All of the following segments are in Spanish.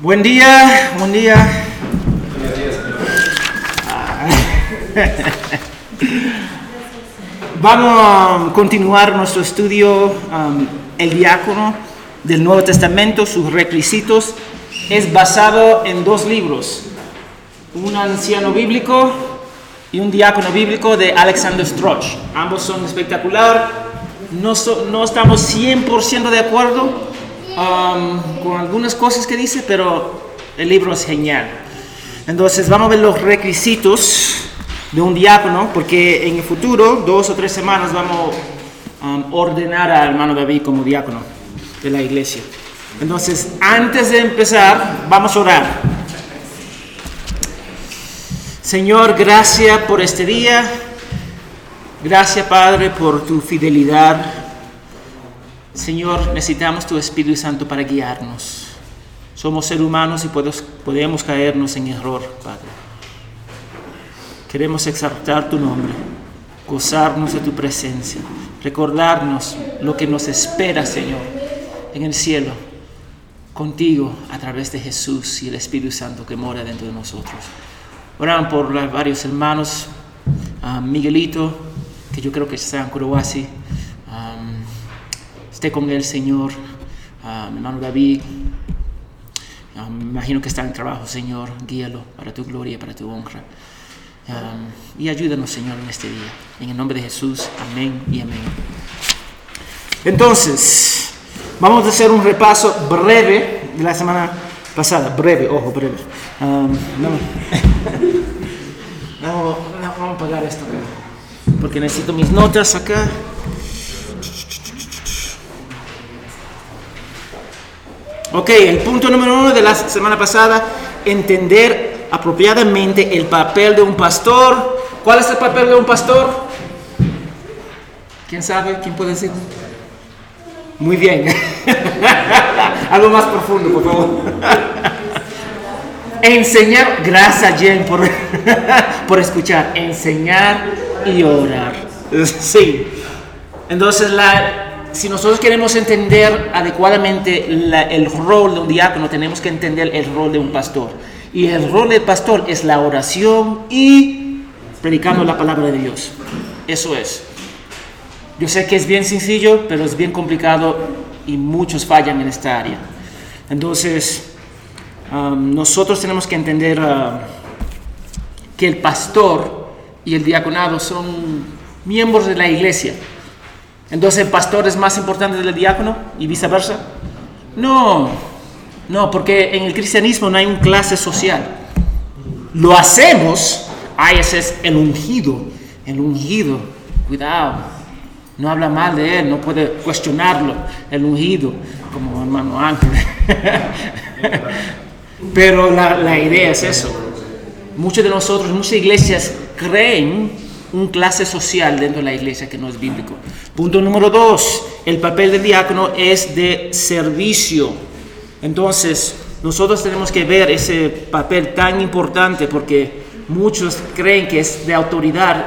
Buen día, buen día. Vamos a continuar nuestro estudio, um, el diácono del Nuevo Testamento, sus requisitos. Es basado en dos libros, un anciano bíblico y un diácono bíblico de Alexander Stroch. Ambos son espectacular. No, so- no estamos 100% de acuerdo um, con algunas cosas que dice, pero el libro es genial. Entonces vamos a ver los requisitos de un diácono, porque en el futuro, dos o tres semanas, vamos a um, ordenar al hermano David como diácono de la iglesia. Entonces, antes de empezar, vamos a orar. Señor, gracias por este día. Gracias, Padre, por tu fidelidad. Señor, necesitamos tu Espíritu Santo para guiarnos. Somos seres humanos y podemos, caernos en error, Padre. Queremos exaltar tu nombre, gozarnos de tu presencia, recordarnos lo que nos espera, Señor, en el cielo, contigo a través de Jesús y el Espíritu Santo que mora dentro de nosotros. Oran por varios hermanos, a Miguelito, que yo creo que está en um, esté con él, Señor, a mi hermano David, um, me imagino que está en trabajo, Señor, guíalo para tu gloria, para tu honra. Um, y ayúdanos, Señor, en este día. En el nombre de Jesús, amén y amén. Entonces, vamos a hacer un repaso breve de la semana pasada. Breve, ojo, breve. Um, no, no, no, vamos a apagar esto. Porque necesito mis notas acá. Ok, el punto número uno de la semana pasada, entender apropiadamente el papel de un pastor. ¿Cuál es el papel de un pastor? ¿Quién sabe? ¿Quién puede decir? Muy bien. Algo más profundo, por favor. Enseñar, gracias Jen por, por escuchar. Enseñar y orar. Sí. Entonces, la, si nosotros queremos entender adecuadamente el rol de un diácono, tenemos que entender el rol de un pastor. Y el rol del pastor es la oración y predicando la palabra de Dios. Eso es. Yo sé que es bien sencillo, pero es bien complicado y muchos fallan en esta área. Entonces, um, nosotros tenemos que entender uh, que el pastor y el diaconado son miembros de la iglesia. Entonces, ¿el pastor es más importante del diácono y viceversa? No, no, porque en el cristianismo no hay un clase social. Lo hacemos, ese es el ungido, el ungido, cuidado. No habla mal de él, no puede cuestionarlo, el ungido, como hermano Ángel. Pero la, la idea es eso. Muchos de nosotros, muchas iglesias creen un clase social dentro de la iglesia que no es bíblico. Punto número dos, el papel del diácono es de servicio. Entonces, nosotros tenemos que ver ese papel tan importante porque muchos creen que es de autoridad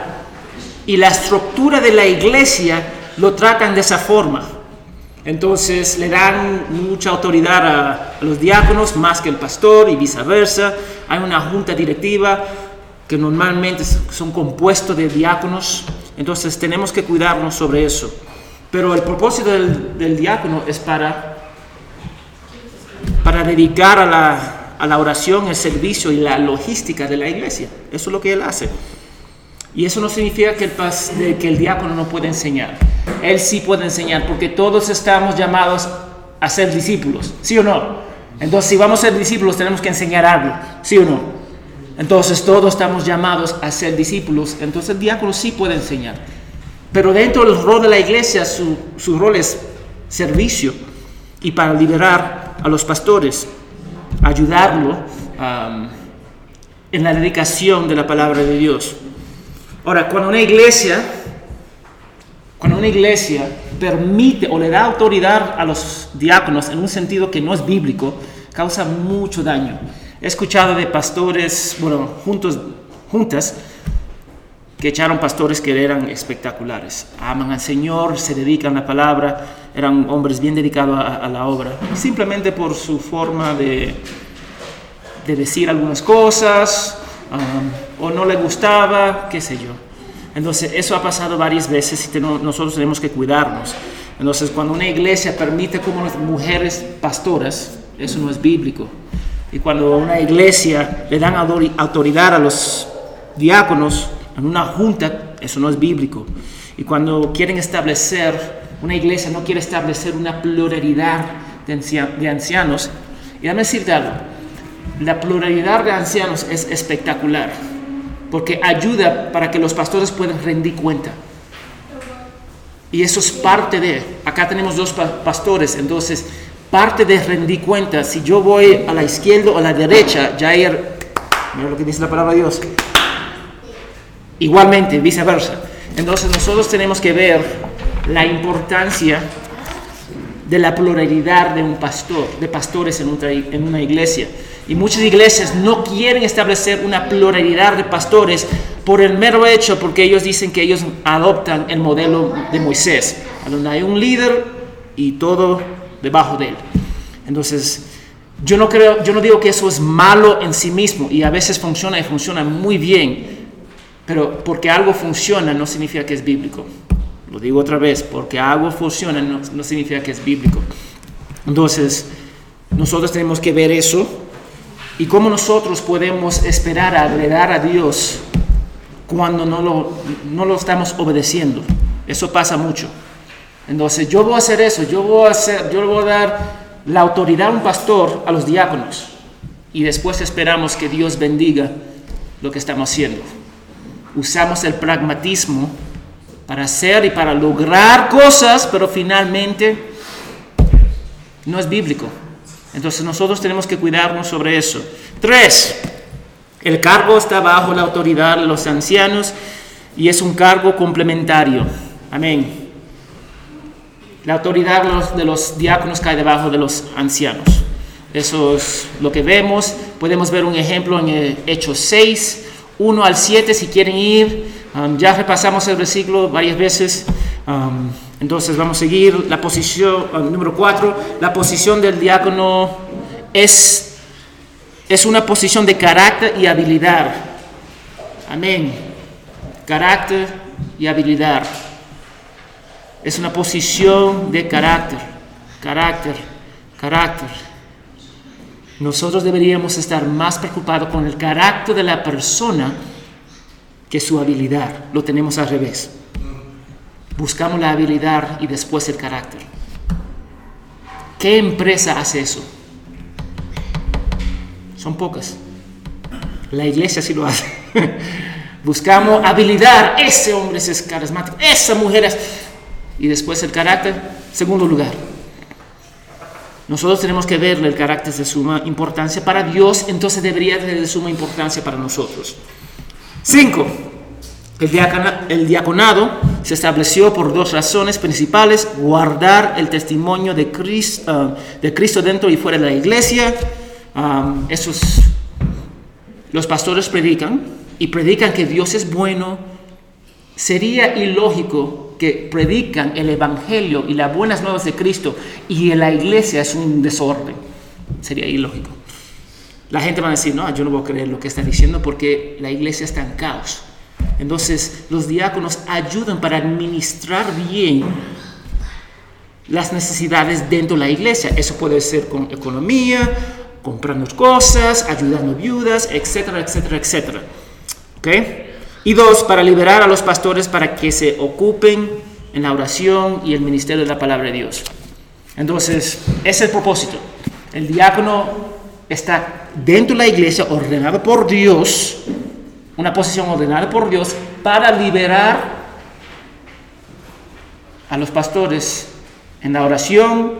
y la estructura de la iglesia lo tratan de esa forma. Entonces le dan mucha autoridad a, a los diáconos más que el pastor y viceversa. Hay una junta directiva que normalmente son compuestos de diáconos. Entonces tenemos que cuidarnos sobre eso. Pero el propósito del, diácono es para, para dedicar a la, a la oración, el servicio y la logística de la iglesia. Eso es lo que él hace. Y eso no significa que el, que el diácono no puede enseñar. Él sí puede enseñar porque todos estamos llamados a ser discípulos, ¿sí o no? Entonces, si vamos a ser discípulos, tenemos que enseñar algo, ¿sí o no? Entonces, todos estamos llamados a ser discípulos. Entonces, el diácono sí puede enseñar. Pero dentro del rol de la iglesia, su, su rol es servicio y para liberar a los pastores, ayudarlo en la dedicación de la palabra de Dios. Ahora, cuando una iglesia, cuando una iglesia permite o le da autoridad a los diáconos en un sentido que no es bíblico, causa mucho daño. He escuchado de pastores, bueno, juntos, juntas, que echaron pastores que eran espectaculares. Aman al Señor, se dedican a la palabra, eran hombres bien dedicados a, la obra, simplemente por su forma de, de decir algunas cosas, o no le gustaba, qué sé yo. Entonces, eso ha pasado varias veces y nosotros tenemos que cuidarnos. Entonces, cuando una iglesia permite como mujeres pastoras, eso no es bíblico. Y cuando una iglesia le dan autoridad a los diáconos en una junta, eso no es bíblico. Y cuando quieren establecer, una iglesia no quiere establecer una pluralidad de, ancianos, y déjame decirte algo, la pluralidad de ancianos es espectacular, porque ayuda para que los pastores puedan rendir cuenta. Y eso es parte de, acá tenemos dos pastores, entonces parte de rendir cuenta, si yo voy a la izquierda o a la derecha, hay, mira lo que dice la palabra Dios, igualmente, viceversa. Entonces nosotros tenemos que ver la importancia de la pluralidad de un pastor, de pastores en, en una iglesia. Y muchas iglesias no quieren establecer una pluralidad de pastores por el mero hecho, porque ellos dicen que ellos adoptan el modelo de Moisés, donde hay un líder y todo debajo de él. Entonces, yo no creo, yo no digo que eso es malo en sí mismo y a veces funciona y funciona muy bien, pero porque algo funciona no significa que es bíblico. Lo digo otra vez, porque algo funciona no, significa que es bíblico. Entonces, nosotros tenemos que ver eso y cómo nosotros podemos esperar a agradar a Dios cuando no lo, no lo estamos obedeciendo. Eso pasa mucho. Entonces, yo voy a hacer eso, yo voy a, hacer, yo voy a dar la autoridad a un pastor, a los diáconos, y después esperamos que Dios bendiga lo que estamos haciendo. Usamos el pragmatismo para hacer y para lograr cosas, pero finalmente no es bíblico. Entonces nosotros tenemos que cuidarnos sobre eso. Tres, el cargo está bajo la autoridad de los ancianos y es un cargo complementario. Amén. La autoridad de los, diáconos cae debajo de los ancianos. Eso es lo que vemos. Podemos ver un ejemplo en Hechos 6, 1 al 7 si quieren ir. Ya repasamos el versículo varias veces. Entonces vamos a seguir la posición, um, número 4, la posición del diácono es, es una posición de carácter y habilidad. Amén. Carácter y habilidad. Es una posición de carácter, carácter, carácter. Nosotros deberíamos estar más preocupados con el carácter de la persona que su habilidad. Lo tenemos al revés. Buscamos la habilidad y después el carácter. ¿Qué empresa hace eso? Son pocas. La iglesia sí lo hace. Buscamos habilidad. Ese hombre es carismático. Esa mujer es... Y después el carácter. Segundo lugar. Nosotros tenemos que verle el carácter de suma importancia para Dios, entonces debería ser de suma importancia para nosotros. Cinco, el, diaconado se estableció por dos razones principales, guardar el testimonio de Cristo, ah, de Cristo dentro y fuera de la iglesia. Um, esos, los pastores predican y predican que Dios es bueno. Sería ilógico que predican el Evangelio y las buenas nuevas de Cristo y en la iglesia es un desorden. Sería ilógico. La gente va a decir, no, yo no voy a creer lo que está diciendo porque la iglesia está en caos. Entonces los diáconos ayudan para administrar bien las necesidades dentro de la iglesia. Eso puede ser con economía, comprando cosas, ayudando viudas, etcétera, etcétera, etcétera. ¿Ok? Y dos, para liberar a los pastores para que se ocupen en la oración y el ministerio de la palabra de Dios. Entonces, ese es el propósito. El diácono está dentro de la iglesia, ordenado por Dios, una posición ordenada por Dios, para liberar a los pastores en la oración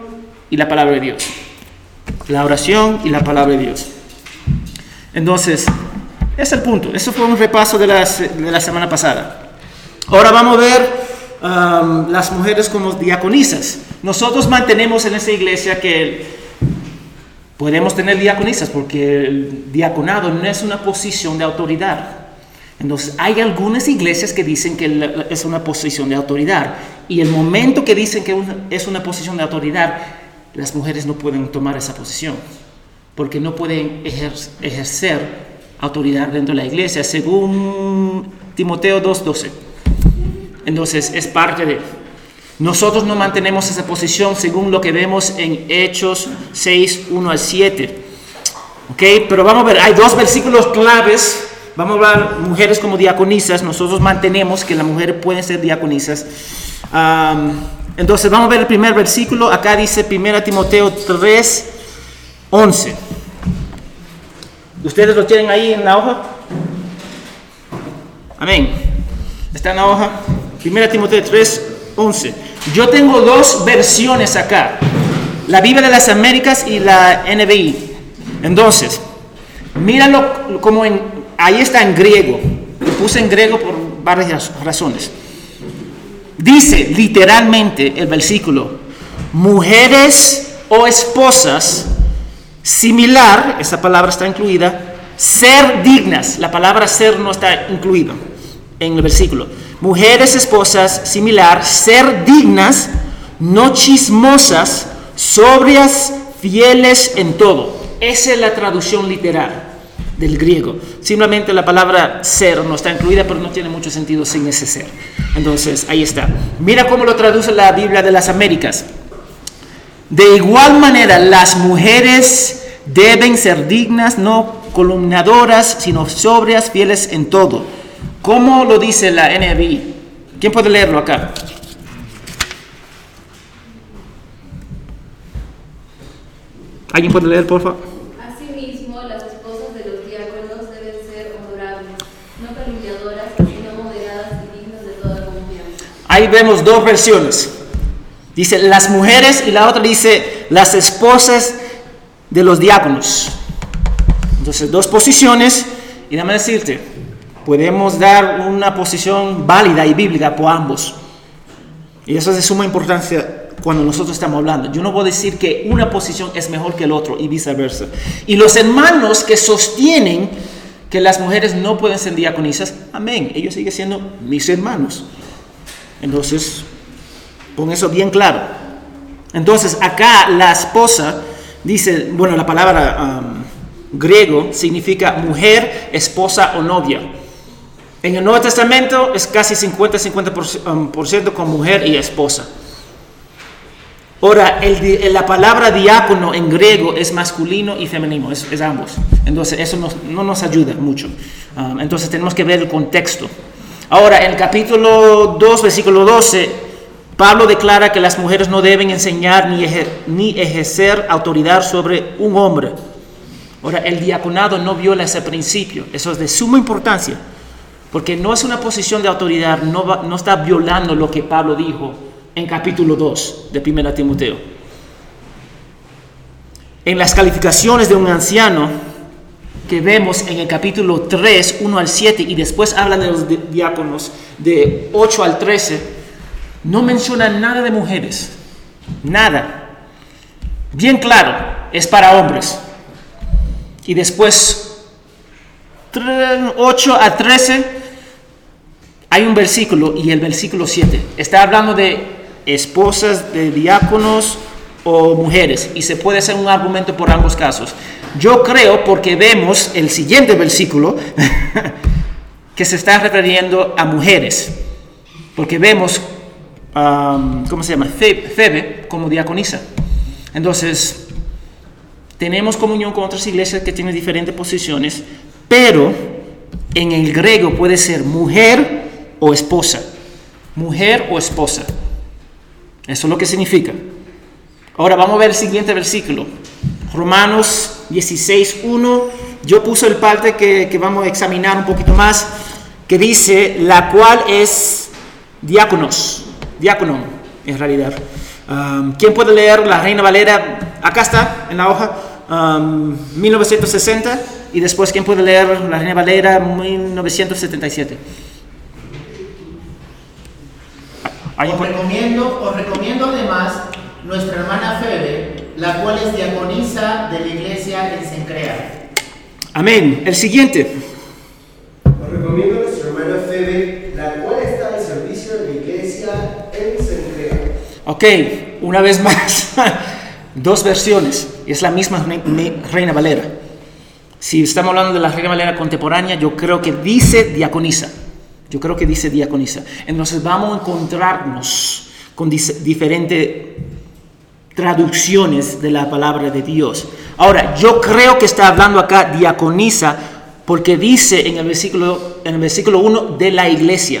y la palabra de Dios. La oración y la palabra de Dios. Entonces, es el punto. Eso fue un repaso de, de la semana pasada. Ahora vamos a ver um, las mujeres como diaconisas. Nosotros mantenemos en esta iglesia que Podemos tener diaconisas porque el diaconado no es una posición de autoridad. Entonces, hay algunas iglesias que dicen que es una posición de autoridad. Y el momento que dicen que es una posición de autoridad, las mujeres no pueden tomar esa posición. porque no pueden ejercer autoridad dentro de la iglesia, según Timoteo 2.12. Entonces es parte de... Nosotros no mantenemos esa posición según lo que vemos en Hechos 6, 1 al 7. ¿Ok? Pero vamos a ver, hay dos versículos claves. Vamos a hablar mujeres como diaconisas. Nosotros mantenemos que las mujeres pueden ser diaconisas. entonces vamos a ver el primer versículo. Acá dice 1 Timoteo 3, 11. ¿Ustedes lo tienen ahí en la hoja? Amén. Está en la hoja. 1 Timoteo 3, 11. Yo tengo dos versiones acá. La Biblia de las Américas y la NBI. Entonces, míralo como en, ahí está en griego. Lo puse en griego por varias razones. Dice literalmente el versículo, mujeres o esposas Similar, esa palabra está incluida, ser dignas, la palabra ser no está incluida en el versículo. Mujeres esposas, similar, ser dignas, no chismosas, sobrias, fieles en todo. Esa es la traducción literal del griego. Simplemente la palabra ser no está incluida, pero no tiene mucho sentido sin ese ser. Entonces, ahí está. Mira cómo lo traduce la Biblia de las Américas. De igual manera, las mujeres deben ser dignas, no columnadoras, sino sobrias, fieles en todo. ¿Cómo lo dice la NBI? ¿Quién puede leerlo acá? ¿Alguien puede leer, por favor? Asimismo, las esposas de los diáconos deben ser honorables, no calumniadoras, sino moderadas y dignas de toda confianza. Ahí vemos dos versiones. Dice las mujeres y la otra dice las esposas de los diáconos. Entonces, dos posiciones y déjame decirte, podemos dar una posición válida y bíblica por ambos. Y eso es de suma importancia cuando nosotros estamos hablando. Yo no a decir que una posición es mejor que el otro y viceversa. Y los hermanos que sostienen que las mujeres no pueden ser diaconisas, amén, ellos siguen siendo mis hermanos. Entonces, con eso bien claro. Entonces, acá la esposa dice, bueno, la palabra um, griego significa mujer, esposa o novia. En el Nuevo Testamento es casi 50-50% um, con mujer y esposa. Ahora, la palabra diácono en griego es masculino y femenino, es, ambos. Entonces, eso no nos ayuda mucho. Um, entonces, tenemos que ver el contexto. Ahora, en el capítulo 2, versículo 12, Pablo declara que las mujeres no deben enseñar ni, ejercer autoridad sobre un hombre. Ahora, el diaconado no viola ese principio. Eso es de suma importancia. Porque no es una posición de autoridad, no, no está violando lo que Pablo dijo en capítulo 2 de 1 Timoteo. En las calificaciones de un anciano que vemos en el capítulo 3, 1 al 7, y después hablan de los diáconos de 8 al 13, no menciona nada de mujeres, nada. Bien claro, es para hombres. Y después, 8 a 13, hay un versículo y el versículo 7 está hablando de esposas de diáconos o mujeres y se puede hacer un argumento por ambos casos. Yo creo porque vemos el siguiente versículo que se está refiriendo a mujeres, porque vemos ¿cómo se llama? Febe como diaconisa. Entonces, tenemos comunión con otras iglesias que tienen diferentes posiciones, pero en el griego puede ser mujer o esposa. Mujer o esposa. Eso es lo que significa. Ahora vamos a ver el siguiente versículo. Romanos 16, 1. Yo puse el parte que, que vamos a examinar un poquito más, que dice, la cual es diáconos diácono, en realidad. Um, ¿Quién puede leer la Reina Valera? Acá está, en la hoja, 1960. Um, y después, ¿quién puede leer la Reina Valera 1977? Os recomiendo, os recomiendo además nuestra hermana Febe, la cual es diaconisa de la iglesia en Sencrea. Amén. El siguiente. Ok, una vez más, dos versiones. Es la misma Reina Valera. Si estamos hablando de la Reina Valera contemporánea, yo creo que dice diaconisa. Yo creo que dice diaconisa. Entonces vamos a encontrarnos con diferentes traducciones de la palabra de Dios. Ahora, yo creo que está hablando acá diaconisa porque dice en el versículo, en el versículo 1 de la iglesia.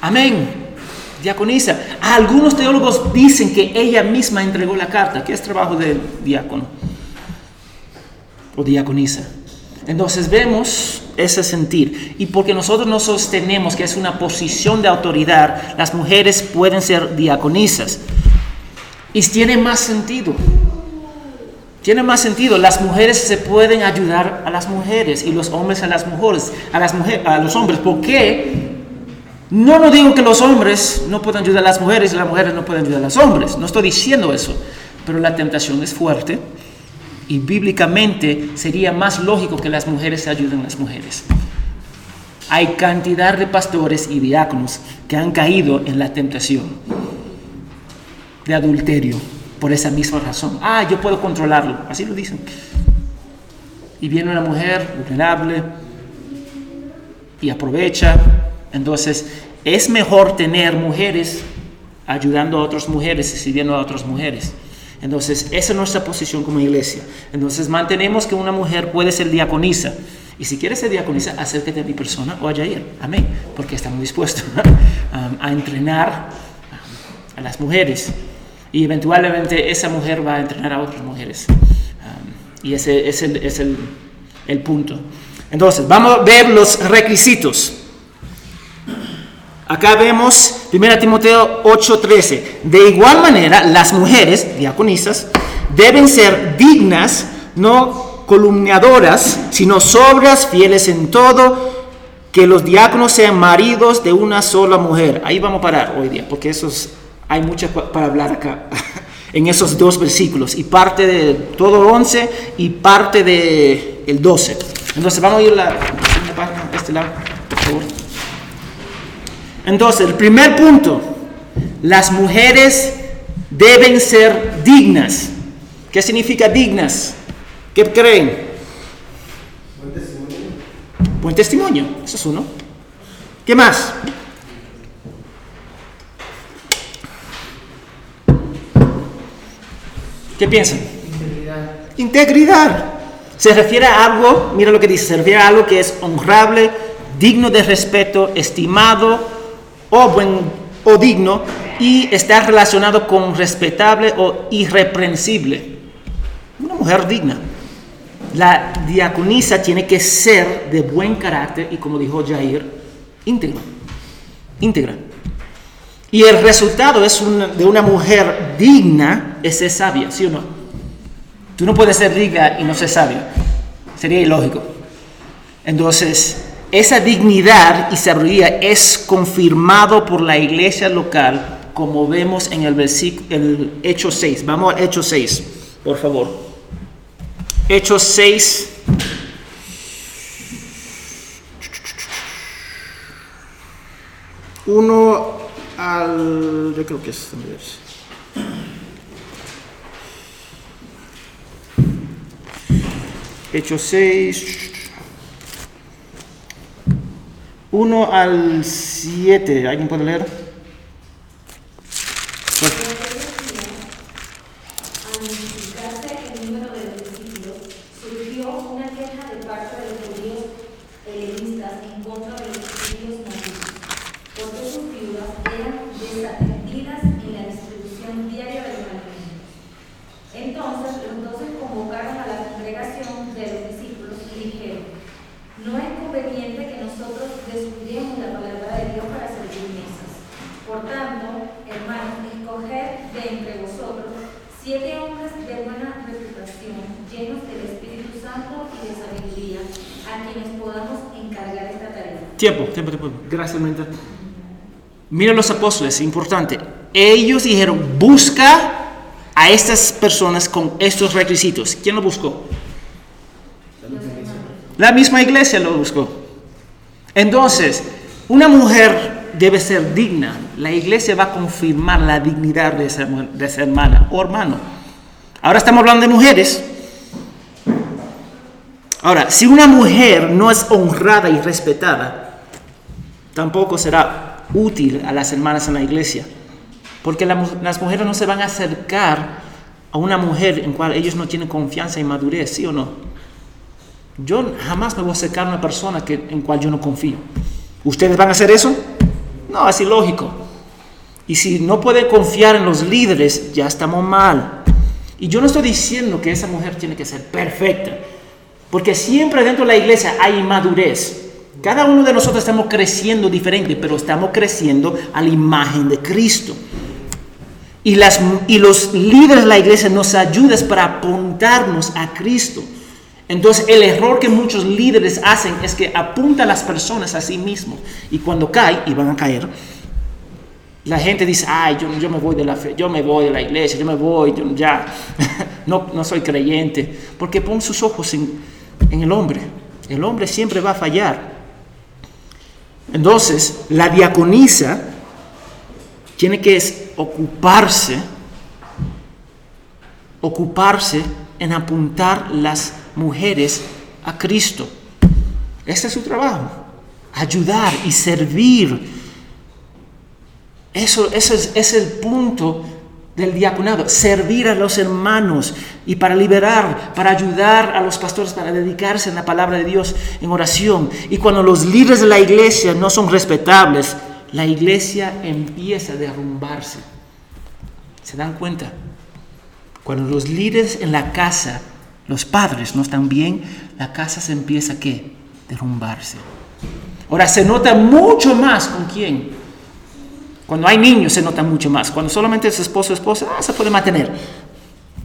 Amén. Diaconisa. Algunos teólogos dicen que ella misma entregó la carta, que es trabajo del diácono o diaconisa. Entonces vemos ese sentir. Y porque nosotros no sostenemos que es una posición de autoridad, las mujeres pueden ser diaconisas. Y tiene más sentido. Tiene más sentido. Las mujeres se pueden ayudar a las mujeres y los hombres a las mujeres, a, las mujeres, a los hombres. ¿Por qué? No, no digo que los hombres no puedan ayudar a las mujeres y las mujeres no pueden ayudar a los hombres. No estoy diciendo eso. Pero la tentación es fuerte y bíblicamente sería más lógico que las mujeres ayuden a las mujeres. Hay cantidad de pastores y diáconos que han caído en la tentación de adulterio por esa misma razón. Ah, yo puedo controlarlo, así lo dicen. Y viene una mujer vulnerable y aprovecha. Entonces, es mejor tener mujeres ayudando a otras mujeres y sirviendo a otras mujeres. Entonces, esa es nuestra posición como iglesia. Entonces, mantenemos que una mujer puede ser diaconisa. Y si quieres ser diaconisa, acércate a mi persona o a Jair. Amén. Porque estamos dispuestos a entrenar a las mujeres. Y eventualmente esa mujer va a entrenar a otras mujeres. y ese, es el, el punto. Entonces, vamos a ver los requisitos. Acá vemos 1 Timoteo 8:13. De igual manera, las mujeres, diaconisas, deben ser dignas, no columniadoras, sino sobrias, fieles en todo, que los diáconos sean maridos de una sola mujer. Ahí vamos a parar hoy día, porque esos, hay mucho para hablar acá, en esos dos versículos, y parte de todo 11 y parte de el 12. Entonces vamos a ir a la página, a este lado, por favor. Entonces, el primer punto, las mujeres deben ser dignas. ¿Qué significa dignas? ¿Qué creen? Buen testimonio. Buen testimonio, eso es uno. ¿Qué más? ¿Qué piensan? Integridad. Integridad. Se refiere a algo, mira lo que dice, se refiere a algo que es honrable, digno de respeto, estimado, o buen o digno y está relacionado con respetable o irreprensible. Una mujer digna. La diaconisa tiene que ser de buen carácter y como dijo Jair, íntegra. Íntegra. Y el resultado es de una mujer digna es ser sabia, ¿sí o no? Tú no puedes ser digna y no ser sabia. Sería ilógico. Entonces, esa dignidad y sabiduría es confirmado por la iglesia local, como vemos en el el Hecho 6. Vamos a Hecho 6, por favor. Hechos 6. Uno al. Yo creo que es. Hechos 6. 1 al 7. ¿Alguien puede leer? Tiempo, tiempo, tiempo. Gracias, Menta. Mira los apóstoles, importante. Ellos dijeron, busca a estas personas con estos requisitos. ¿Quién lo buscó? La misma iglesia lo buscó. Entonces, una mujer debe ser digna. La iglesia va a confirmar la dignidad de esa, de esa hermana o hermano. Ahora estamos hablando de mujeres. Ahora, si una mujer no es honrada y respetada, tampoco será útil a las hermanas en la iglesia. Porque las mujeres no se van a acercar a una mujer en cual ellos no tienen confianza y madurez, ¿sí o no? Yo jamás me voy a acercar a una persona que, en cual yo no confío. ¿Ustedes van a hacer eso? No, es ilógico. Y si no pueden confiar en los líderes, ya estamos mal. Y yo no estoy diciendo que esa mujer tiene que ser perfecta, porque siempre dentro de la iglesia hay inmadurez. Cada uno de nosotros estamos creciendo diferente, pero estamos creciendo a la imagen de Cristo. Y, las, y los líderes de la iglesia nos ayudan para apuntarnos a Cristo. Entonces el error que muchos líderes hacen es que apuntan a las personas a sí mismos. Y cuando caen, y van a caer, la gente dice, ay, yo, yo me voy de la fe, yo me voy de la iglesia, yo me voy, yo ya, no, no soy creyente. Porque pon sus ojos en el hombre. El hombre siempre va a fallar. Entonces, la diaconisa tiene que ocuparse, ocuparse en apuntar las mujeres a Cristo. Ese es su trabajo, ayudar y servir. Eso, eso es, es el punto del diaconado, servir a los hermanos y para liberar, para ayudar a los pastores, para dedicarse a la palabra de Dios en oración. Y cuando los líderes de la iglesia no son respetables, la iglesia empieza a derrumbarse. ¿Se dan cuenta? Cuando los líderes en la casa, los padres no están bien, la casa se empieza a? Derrumbarse. Ahora se nota mucho más con quién. Cuando hay niños se nota mucho más. Cuando solamente es esposo o esposa, ah, se puede mantener.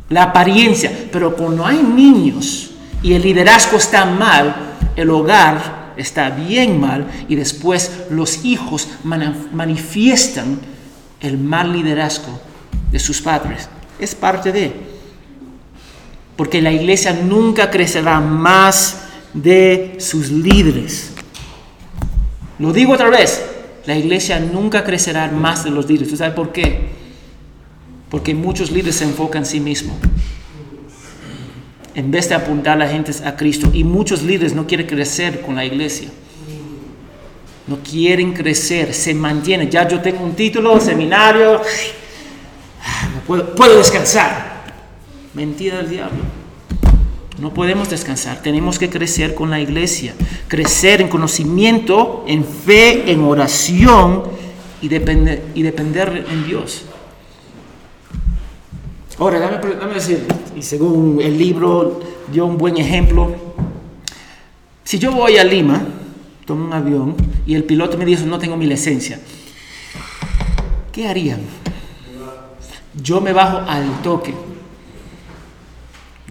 La apariencia. Pero cuando hay niños y el liderazgo está mal, el hogar está bien mal y después los hijos manifiestan el mal liderazgo de sus padres. Es parte de. Porque la iglesia nunca crecerá más de sus líderes. Lo digo otra vez, la iglesia nunca crecerá más de los líderes. ¿Tú sabes por qué? Porque muchos líderes se enfocan en sí mismos en vez de apuntar a la gente a Cristo. Y muchos líderes no quieren crecer con la iglesia. No quieren crecer, se mantienen. Ya yo tengo un título, seminario, puedo, puedo descansar. Mentira del diablo. No podemos descansar, tenemos que crecer con la iglesia, crecer en conocimiento, en fe, en oración y depender, y depender en Dios. Ahora, dame, decir, y según el libro dio un buen ejemplo, si yo voy a Lima, tomo un avión y el piloto me dice no tengo mi licencia, ¿qué harían? Yo me bajo al toque.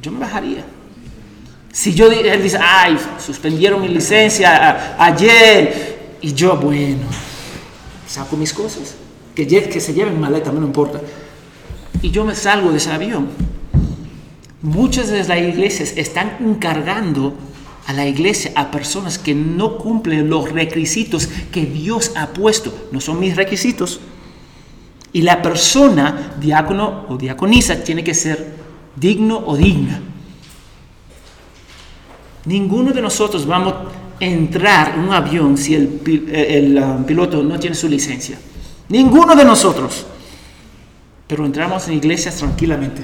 Yo me bajaría. Si yo él dice, ay, suspendieron mi licencia ayer, y yo, bueno, saco mis cosas, que, que se lleven maleta, no importa y yo me salgo de ese avión. Muchas de las iglesias están encargando a la iglesia a personas que no cumplen los requisitos que Dios ha puesto. No son mis requisitos. Y la persona, diácono o diaconisa, tiene que ser digno o digna. Ninguno de nosotros vamos a entrar en un avión si el, el um, piloto no tiene su licencia. Ninguno de nosotros. Pero entramos en iglesias tranquilamente.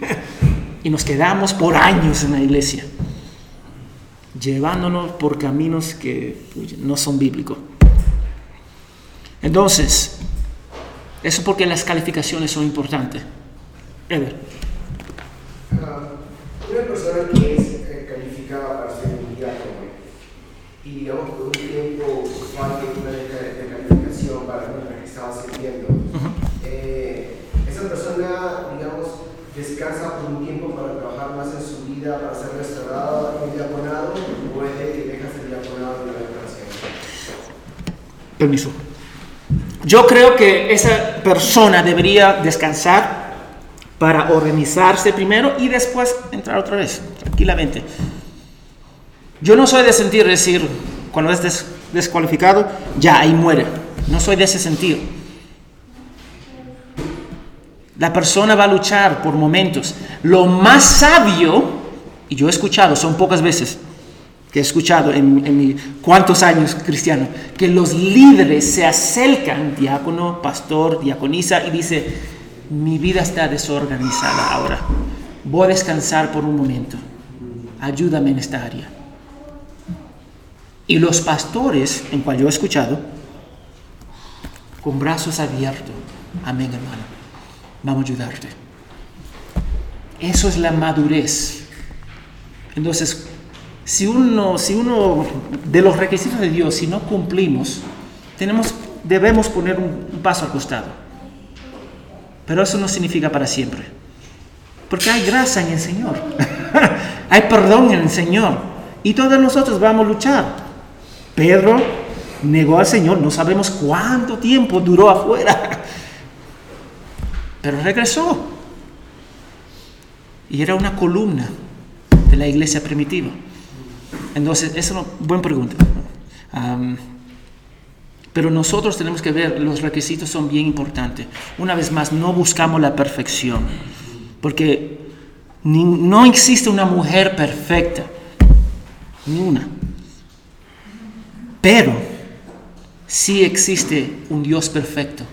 y nos quedamos por años en la iglesia, llevándonos por caminos que no son bíblicos. Entonces, eso porque las calificaciones son importantes. Ever. Uh, una persona que es eh, calificada para ser un diácono y digamos por un tiempo una de, de calificación para la que estaba sirviendo, esa persona, digamos, descansa por un tiempo para trabajar más en su vida para ser restaurado y diaconado o es de que dejas el diaconado y la decoración? Permiso. Yo creo que esa persona debería descansar para organizarse primero y después entrar otra vez, tranquilamente. Yo no soy de sentir decir, cuando es descualificado, ya ahí muere. No soy de ese sentido. La persona va a luchar por momentos. Lo más sabio, y yo he escuchado, son pocas veces que he escuchado en, en mis cuantos años cristiano, que los líderes se acercan, diácono, pastor, diaconisa, y dice, mi vida está desorganizada ahora. Voy a descansar por un momento. Ayúdame en esta área. Y los pastores, en cual yo he escuchado, con brazos abiertos, amén hermano, vamos a ayudarte. Eso es la madurez. Entonces, si uno, si uno de los requisitos de Dios, si no cumplimos, tenemos, debemos poner un, un paso al costado. Pero eso no significa para siempre. Porque hay gracia en el Señor. hay perdón en el Señor. Y todos nosotros vamos a luchar. Pedro negó al Señor, no sabemos cuánto tiempo duró afuera, pero regresó. Y era una columna de la iglesia primitiva. Entonces, esa es una buena pregunta. Pero nosotros tenemos que ver, los requisitos son bien importantes. Una vez más, no buscamos la perfección, porque no existe una mujer perfecta, ni una. Pero sí existe un Dios perfecto.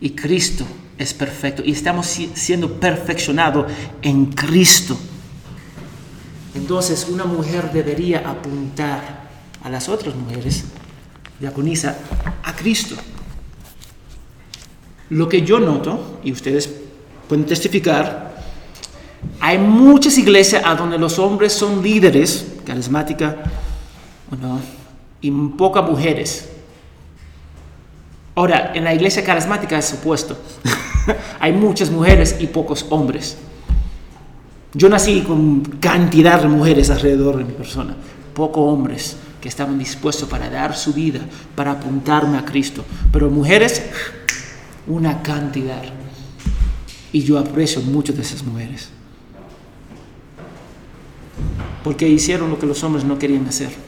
Y Cristo es perfecto. Y estamos siendo perfeccionados en Cristo. Entonces una mujer debería apuntar a las otras mujeres, diaconisa, a Cristo. Lo que yo noto, y ustedes pueden testificar, hay muchas iglesias a donde los hombres son líderes, carismática, bueno, y pocas mujeres. Ahora, en la iglesia carismática es supuesto. Hay muchas mujeres y pocos hombres. Yo nací con cantidad de mujeres alrededor de mi persona, pocos hombres que estaban dispuestos para dar su vida, para apuntarme a Cristo. Pero mujeres, una cantidad. Y yo aprecio mucho de esas mujeres. Porque hicieron lo que los hombres no querían hacer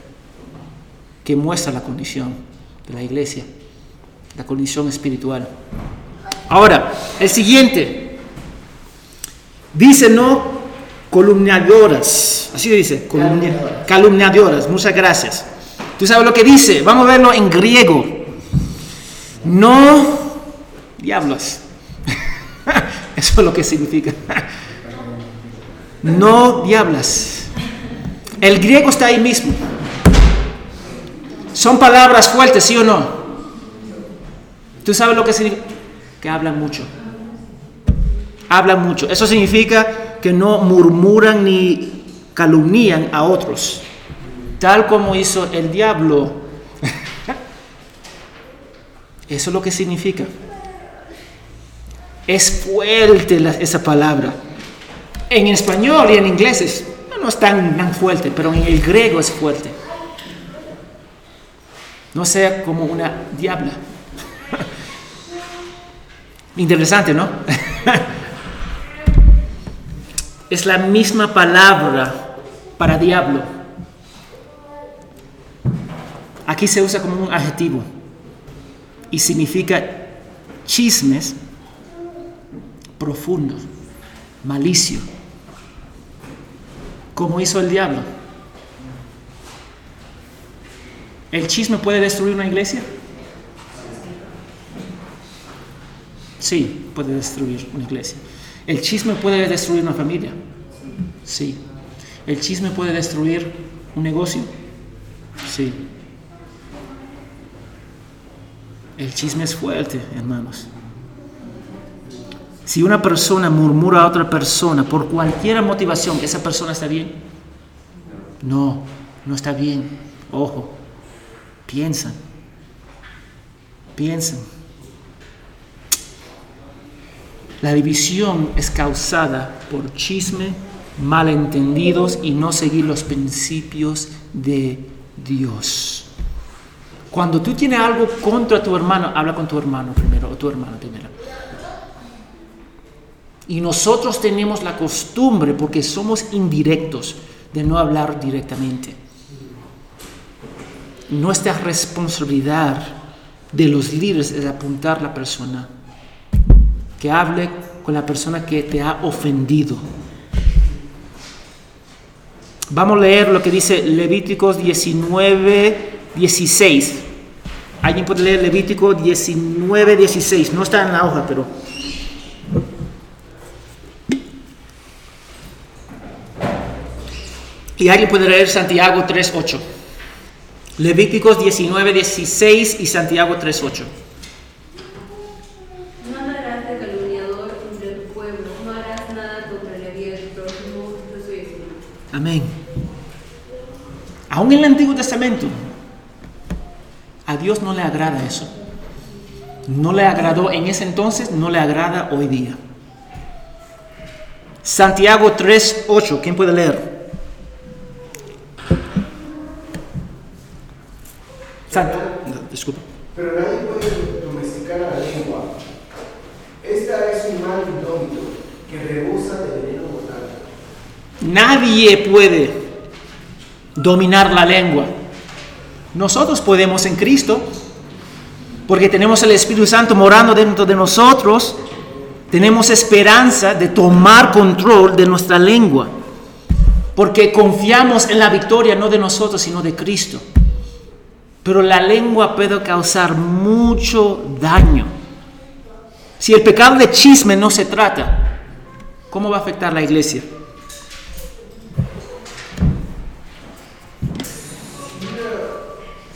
que muestra la condición de la iglesia, la condición espiritual. Ahora, el siguiente. Dice no columniadoras, así dice, calumniadoras. calumniadoras. Muchas gracias. ¿Tú sabes lo que dice? Vamos a verlo en griego. No diablos. Eso es lo que significa. No diablas. El griego está ahí mismo. Son palabras fuertes, ¿sí o no? ¿Tú sabes lo que significa? Que hablan mucho. Hablan mucho. Eso significa que no murmuran ni calumnian a otros, tal como hizo el diablo. Eso es lo que significa. Es fuerte esa palabra. En español y en inglés no es tan, tan fuerte, pero en el griego es fuerte no sea como una diabla. Interesante, ¿no? es la misma palabra para diablo. Aquí se usa como un adjetivo y significa chismes profundos, malicio, como hizo el diablo. ¿El chisme puede destruir una iglesia? Sí, puede destruir una iglesia. ¿El chisme puede destruir una familia? Sí. ¿El chisme puede destruir un negocio? Sí. El chisme es fuerte, hermanos. Si una persona murmura a otra persona por cualquier motivación, ¿esa persona está bien? No, no está bien. Ojo. Piensan. Piensan. La división es causada por chisme malentendidos y no seguir los principios de Dios. Cuando tú tienes algo contra tu hermano, habla con tu hermano primero o tu hermana primero. Y nosotros tenemos la costumbre, porque somos indirectos, de no hablar directamente. Nuestra responsabilidad de los líderes es apuntar a la persona, que hable con la persona que te ha ofendido. Vamos a leer lo que dice Levíticos 19, 16. Alguien puede leer Levítico 19, 16. No está en la hoja, pero... Y alguien puede leer Santiago 3, 8. Levíticos 19, 16 y Santiago 3, 8. No andarás de calumniador entre tu pueblo, no harás nada contra la vida de tu prójimo, yo soy el Señor. Amén. Aún en el Antiguo Testamento, a Dios no le agrada eso. No le agradó en ese entonces, no le agrada hoy día. Santiago 3, 8. ¿Quién puede leer? Sant- no, disculpa. Pero nadie puede domesticar a la lengua. Esta es un mal indómito que rebosa de veneno mortal. Nadie puede dominar la lengua. Nosotros podemos en Cristo, porque tenemos el Espíritu Santo morando dentro de nosotros, tenemos esperanza de tomar control de nuestra lengua, porque confiamos en la victoria no de nosotros, sino de Cristo. Pero la lengua puede causar mucho daño. Si el pecado de chisme no se trata, ¿cómo va a afectar la iglesia?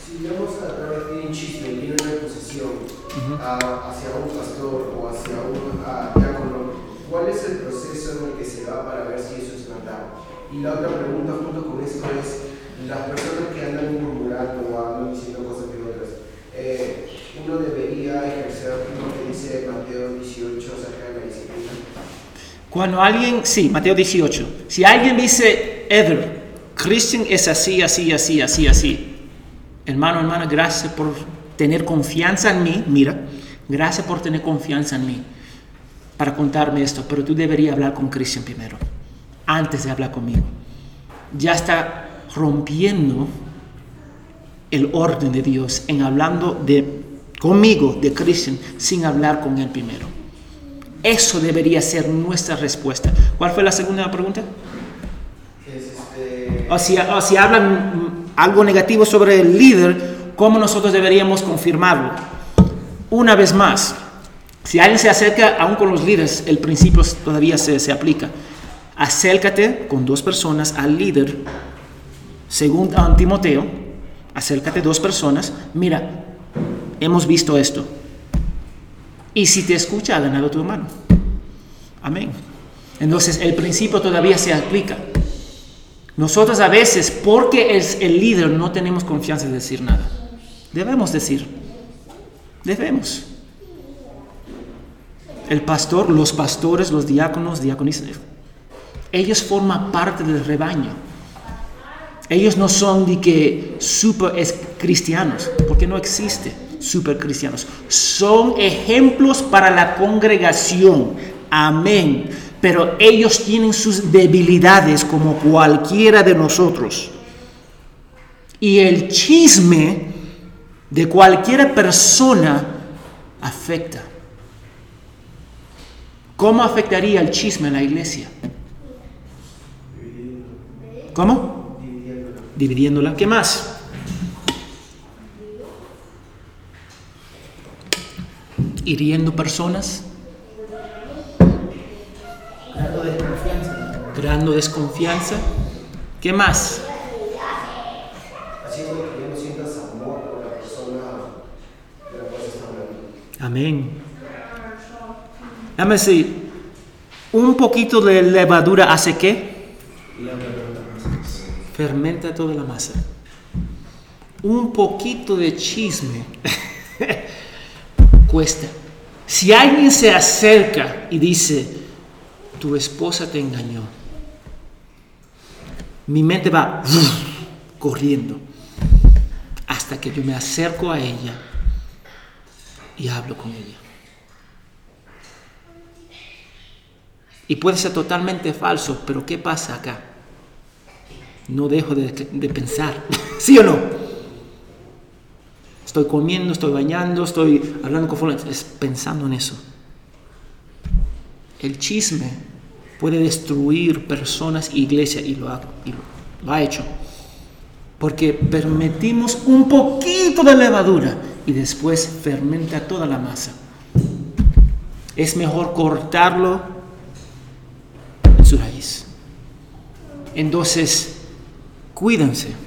Si vamos a de un chisme y una posesión a- hacia un pastor o hacia un diácono, ¿cuál es el proceso en el que se va para ver si eso es verdad? Y la otra pregunta junto con esto es, las personas que andan murmurando o andan diciendo cosas que otras, eh, uno debería ejercer lo que dice Mateo 18 acerca de la disciplina. Cuando alguien, sí, Mateo 18, si alguien dice, Ever, Christian es así, así, así, así, así, hermano, hermana, gracias por tener confianza en mí, mira, gracias por tener confianza en mí para contarme esto, pero tú deberías hablar con Christian primero, antes de hablar conmigo. Ya está rompiendo el orden de Dios en hablando de conmigo, de Christian, sin hablar con él primero. Eso debería ser nuestra respuesta. ¿Cuál fue la segunda pregunta? Es este, O si, o si hablan mm, algo negativo sobre el líder, ¿cómo nosotros deberíamos confirmarlo? Una vez más, si alguien se acerca, aún con los líderes, el principio todavía se, se aplica. Acércate con dos personas al líder, según Timoteo, acércate dos personas, mira, hemos visto esto. Y si te escucha, ha ganado tu hermano. Amén. Entonces el principio todavía se aplica. Nosotros a veces, porque es el líder, no tenemos confianza de decir nada. Debemos decir. Debemos. El pastor, los pastores, los diáconos, diaconisas, ellos forman parte del rebaño. Ellos no son de que super cristianos, porque no existe super cristianos. Son ejemplos para la congregación. Amén. Pero ellos tienen sus debilidades como cualquiera de nosotros. Y el chisme de cualquier persona afecta. ¿Cómo afectaría el chisme en la iglesia? ¿Cómo? Dividiéndola. ¿Qué más? Hiriendo personas, Creando desconfianza. creando desconfianza. ¿Qué más? haciendo que no sientas amor por la persona de la cual está hablando. Amén. Déjame decir, un poquito de levadura hace qué? Fermenta toda la masa. Un poquito de chisme cuesta. Si alguien se acerca y dice, tu esposa te engañó, mi mente va corriendo hasta que yo me acerco a ella y hablo con ella. Y puede ser totalmente falso, pero ¿qué pasa acá? No dejo de, pensar, ¿sí o no? Estoy comiendo, estoy bañando, estoy hablando con fulano, es pensando en eso. El chisme puede destruir personas, iglesias, y lo ha, y lo ha hecho. Porque permitimos un poquito de levadura y después fermenta toda la masa. Es mejor cortarlo en su raíz. Entonces, cuídense.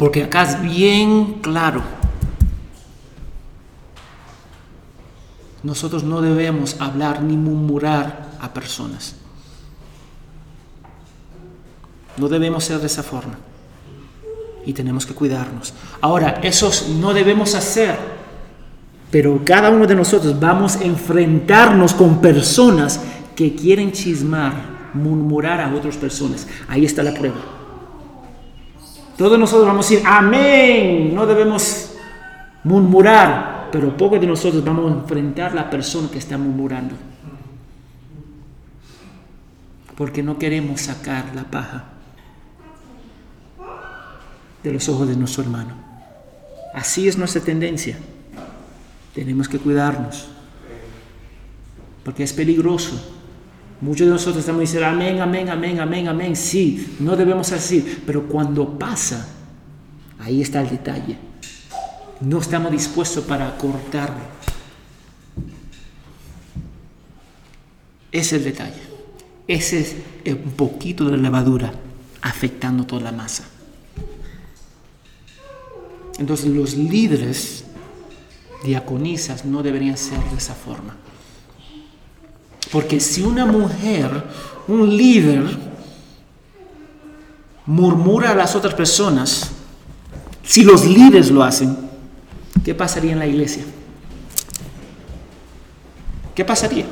Porque acá es bien claro. Nosotros no debemos hablar ni murmurar a personas. No debemos ser de esa forma. Y tenemos que cuidarnos. Ahora, eso no debemos hacer. Pero cada uno de nosotros vamos a enfrentarnos con personas que quieren chismar, murmurar a otras personas. Ahí está la prueba. Todos nosotros vamos a decir, amén. No debemos murmurar, pero pocos de nosotros vamos a enfrentar a la persona que está murmurando. Porque no queremos sacar la paja de los ojos de nuestro hermano. Así es nuestra tendencia. Tenemos que cuidarnos, porque es peligroso. Muchos de nosotros estamos diciendo, amén, amén, amén, amén, amén. Sí, no debemos decir, pero cuando pasa, ahí está el detalle. No estamos dispuestos para cortarlo. Ese es el detalle. Ese es un poquito de levadura afectando toda la masa. Entonces los líderes diaconisas no deberían ser de esa forma. Porque si una mujer, un líder, murmura a las otras personas, si los líderes lo hacen, ¿qué pasaría en la iglesia? ¿Qué pasaría?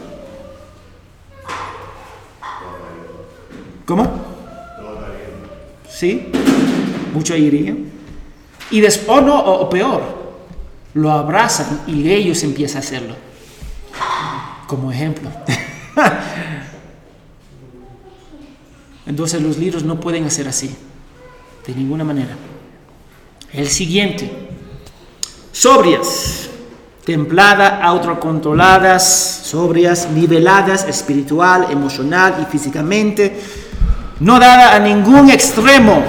¿Cómo? ¿Sí? Mucho iría. Y después, no, o peor, lo abrazan y ellos empiezan a hacerlo. Como ejemplo. Entonces los libros no pueden hacer así, de ninguna manera. El siguiente, sobrias, templadas, autocontroladas, sobrias, niveladas espiritual, emocional y físicamente, no dada a ningún extremo.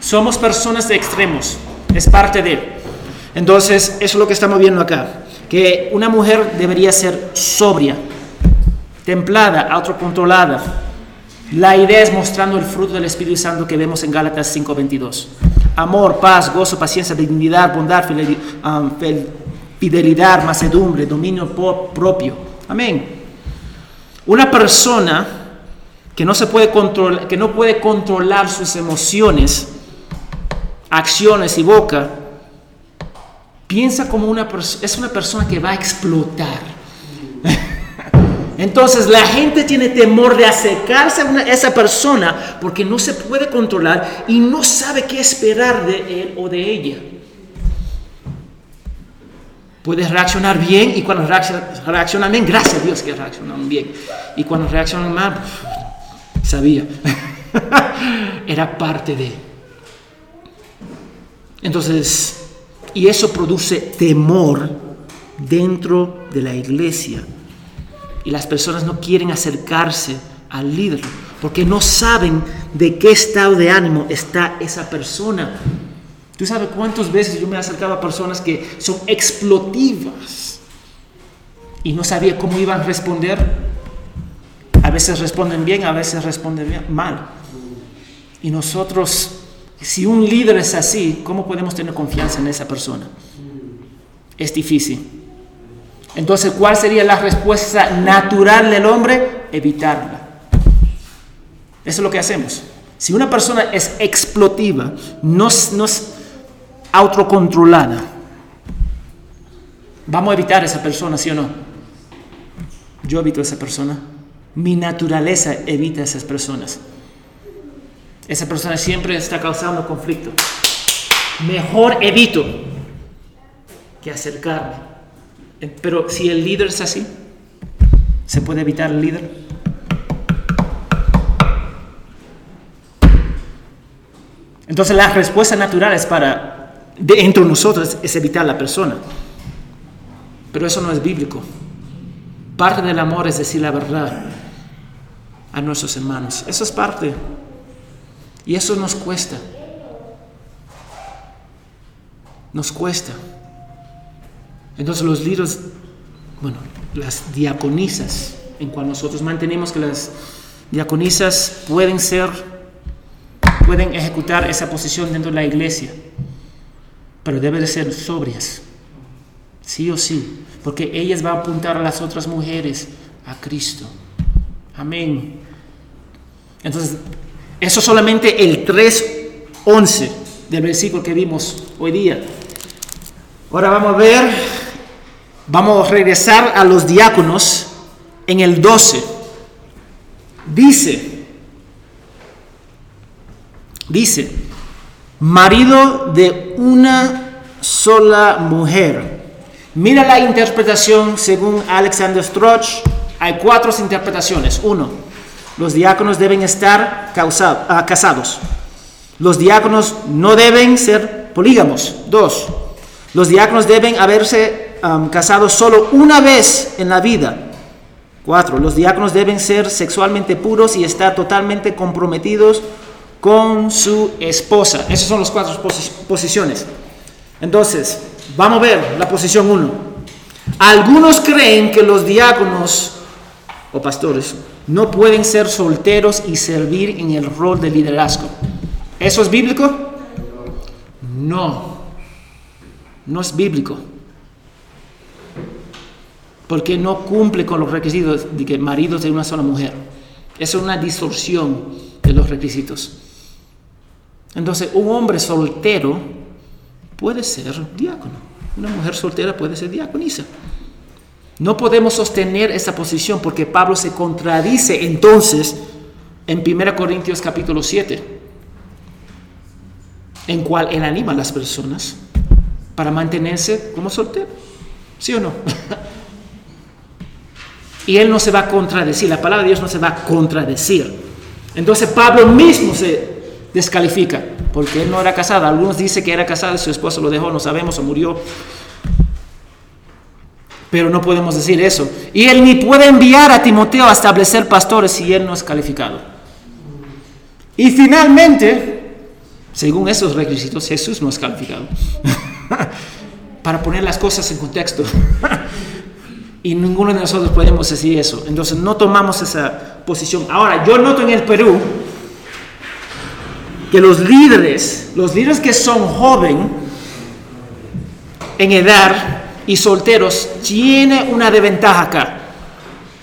Somos personas de extremos, es parte de. Entonces, eso es lo que estamos viendo acá, que una mujer debería ser sobria, templada, autocontrolada. La idea es mostrando el fruto del Espíritu Santo que vemos en Gálatas 5:22. Amor, paz, gozo, paciencia, dignidad, bondad, fidelidad, macedumbre, dominio propio. Amén. Una persona que no, se puede controlar, que no puede controlar sus emociones, acciones y boca, piensa como una es una persona que va a explotar. Entonces la gente tiene temor de acercarse a, esa persona porque no se puede controlar y no sabe qué esperar de él o de ella. Puedes reaccionar bien y cuando reaccionan bien, gracias a Dios que reaccionan bien. Y cuando reaccionan mal, sabía. Era parte de. Entonces, y eso produce temor dentro de la iglesia. Y las personas no quieren acercarse al líder porque no saben de qué estado de ánimo está esa persona. ¿Tú sabes cuántas veces yo me he acercado a personas que son explotivas y no sabía cómo iban a responder? A veces responden bien, a veces responden mal. Y nosotros si un líder es así, ¿cómo podemos tener confianza en esa persona? Es difícil. Entonces, ¿cuál sería la respuesta natural del hombre? Evitarla. Eso es lo que hacemos. Si una persona es explotiva, no, no es autocontrolada, vamos a evitar a esa persona, ¿sí o no? Yo evito a esa persona. Mi naturaleza evita a esas personas. esa persona siempre está causando conflicto. Mejor evito que acercarme. Pero si el líder es así, ¿se puede evitar el líder? Entonces la respuesta natural es para, dentro de nosotros, es evitar la persona. Pero eso no es bíblico. Parte del amor es decir la verdad a nuestros hermanos. Eso es parte. Y eso nos cuesta. Nos cuesta. Entonces los líderes, bueno, las diaconisas, en cual nosotros mantenemos que las diaconisas pueden ser, pueden ejecutar esa posición dentro de la iglesia, pero deben de ser sobrias, sí o sí, porque ellas van a apuntar a las otras mujeres a Cristo. Amén. Entonces, eso solamente el 3.11 del versículo que vimos hoy día. Ahora vamos a ver, vamos a regresar a los diáconos en el 12. Dice, dice, marido de una sola mujer. Mira la interpretación según Alexander Stroch. Hay cuatro interpretaciones. Uno, los diáconos deben estar ah, casados. Los diáconos no deben ser polígamos. Dos, los diáconos deben haberse casado solo una vez en la vida. Cuatro, los diáconos deben ser sexualmente puros y estar totalmente comprometidos con su esposa. Esas son las cuatro posiciones. Entonces, vamos a ver la posición uno. Algunos creen que los diáconos o pastores no pueden ser solteros y servir en el rol de liderazgo. ¿Eso es bíblico? No, no es bíblico. Porque no cumple con los requisitos de que maridos de una sola mujer. Es una distorsión de los requisitos. Entonces, un hombre soltero puede ser diácono. Una mujer soltera puede ser diaconisa. No podemos sostener esa posición porque Pablo se contradice entonces en 1 Corintios capítulo 7, en cual él anima a las personas para mantenerse como soltero. ¿Sí o no? y él no se va a contradecir, la palabra de Dios no se va a contradecir. Entonces Pablo mismo se descalifica porque él no era casado. Algunos dicen que era casado y su esposa lo dejó, no sabemos, o murió pero no podemos decir eso. Y él ni puede enviar a Timoteo a establecer pastores si él no es calificado. Y finalmente, según esos requisitos, Jesús no es calificado. Para poner las cosas en contexto. Y ninguno de nosotros podemos decir eso. Entonces no tomamos esa posición. Ahora, yo noto en el Perú que los líderes, los líderes que son jóvenes en edad, y solteros tiene una desventaja acá.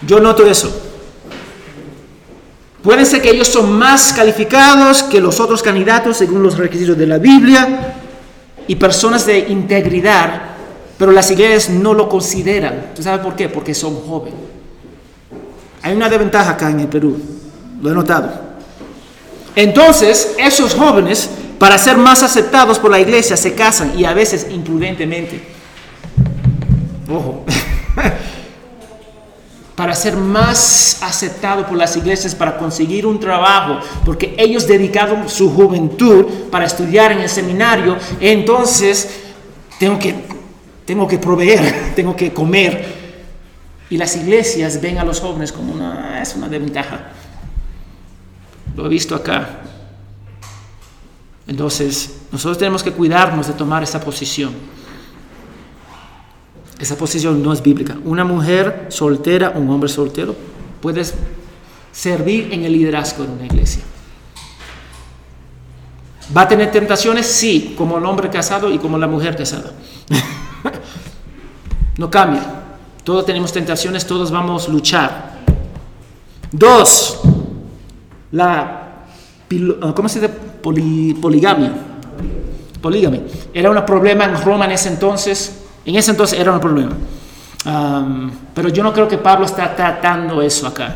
Yo noto eso. Puede ser que ellos son más calificados que los otros candidatos según los requisitos de la Biblia y personas de integridad, pero las iglesias no lo consideran. ¿Tú sabes por qué? Porque son jóvenes. Hay una desventaja acá en el Perú, lo he notado. Entonces, esos jóvenes, para ser más aceptados por la iglesia, se casan y a veces imprudentemente. Ojo. para ser más aceptado por las iglesias, para conseguir un trabajo, porque ellos dedicaron su juventud para estudiar en el seminario, entonces tengo que, tengo que proveer, tengo que comer. Y las iglesias ven a los jóvenes como una, es una desventaja. Lo he visto acá. Entonces, nosotros tenemos que cuidarnos de tomar esa posición. Esa posición no es bíblica. Una mujer soltera, un hombre soltero, puede servir en el liderazgo de una iglesia. ¿Va a tener tentaciones? Sí, como el hombre casado y como la mujer casada. no cambia. Todos tenemos tentaciones, todos vamos a luchar. Dos, la ¿cómo se dice? poligamia. Poligamia. Era un problema en Roma en ese entonces en ese entonces era un problema. pero yo no creo que Pablo está tratando eso acá.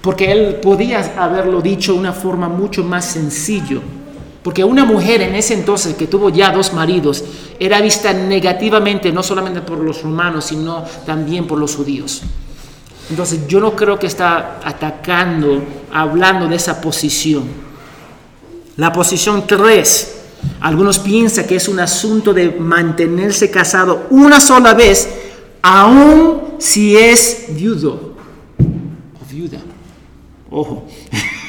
Porque él podía haberlo dicho de una forma mucho más sencillo. Porque una mujer en ese entonces que tuvo ya dos maridos era vista negativamente no solamente por los romanos, sino también por los judíos. Entonces yo no creo que está atacando, hablando de esa posición. La posición 3, algunos piensan que es un asunto de mantenerse casado una sola vez, aun si es viudo o viuda. Ojo.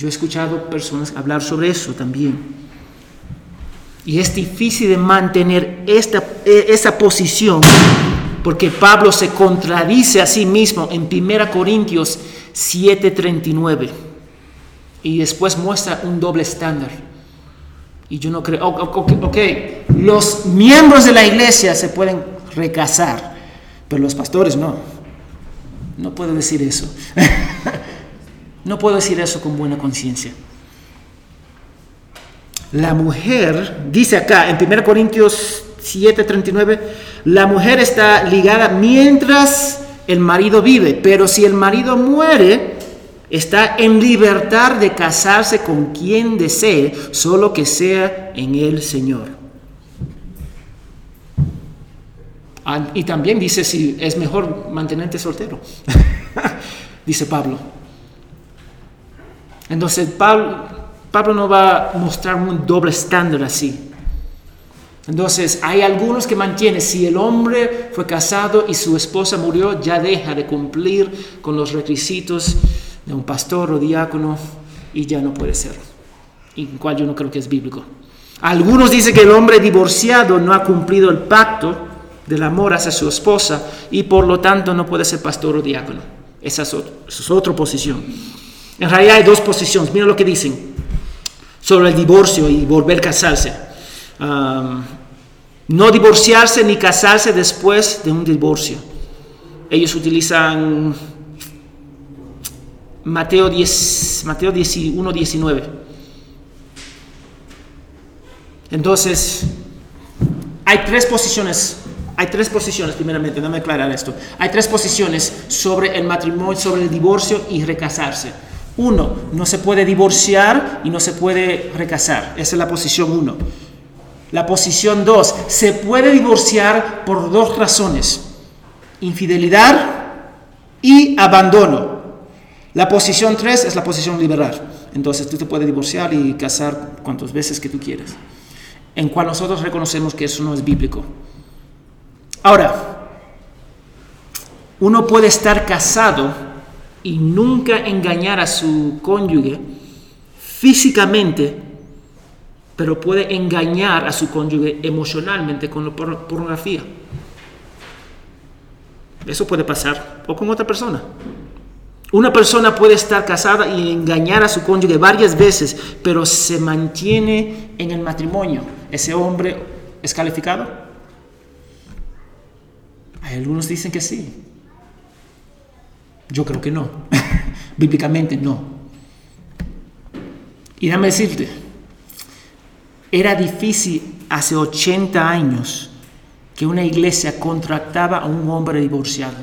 Yo he escuchado personas hablar sobre eso también. Y es difícil de mantener esta, e, esa posición porque Pablo se contradice a sí mismo en 1 Corintios 7:39 y después muestra un doble estándar. Y yo no creo, ok, los miembros de la iglesia se pueden recasar, pero los pastores no. No puedo decir eso. No puedo decir eso con buena conciencia. La mujer, dice acá en 1 Corintios 7:39, la mujer está ligada mientras el marido vive, pero si el marido muere, está en libertad de casarse con quien desee, solo que sea en el Señor. Ah, y también dice si es mejor mantenerte soltero, dice Pablo. Entonces Pablo, no va a mostrar un doble estándar así. Entonces hay algunos que mantienen, si el hombre fue casado y su esposa murió, ya deja de cumplir con los requisitos de un pastor o diácono y ya no puede ser. Y cual yo no creo que es bíblico. Algunos dicen que el hombre divorciado no ha cumplido el pacto del amor hacia su esposa y por lo tanto no puede ser pastor o diácono. Esa es, es otra posición. En realidad hay dos posiciones. Mira lo que dicen sobre el divorcio y volver a casarse. no divorciarse ni casarse después de un divorcio. Ellos utilizan Mateo, 10, Mateo 1, 19. Entonces, hay tres posiciones. Hay tres posiciones, primeramente, déjame aclarar esto. Hay tres posiciones sobre el matrimonio, sobre el divorcio y recasarse. Uno, no se puede divorciar y no se puede recasar. Esa es la posición uno. La posición dos, se puede divorciar por dos razones. Infidelidad y abandono. La posición tres es la posición liberal. Entonces tú te puedes divorciar y casar cuantas veces que tú quieras. En cual nosotros reconocemos que eso no es bíblico. Ahora, uno puede estar casado y nunca engañar a su cónyuge físicamente, pero puede engañar a su cónyuge emocionalmente con la pornografía. Eso puede pasar, o con otra persona. Una persona puede estar casada y engañar a su cónyuge varias veces, pero se mantiene en el matrimonio. ¿Ese hombre es calificado? Algunos dicen que sí. Yo creo que no. Bíblicamente no. Y déjame decirte, era difícil hace 80 años que una iglesia contrataba a un hombre divorciado.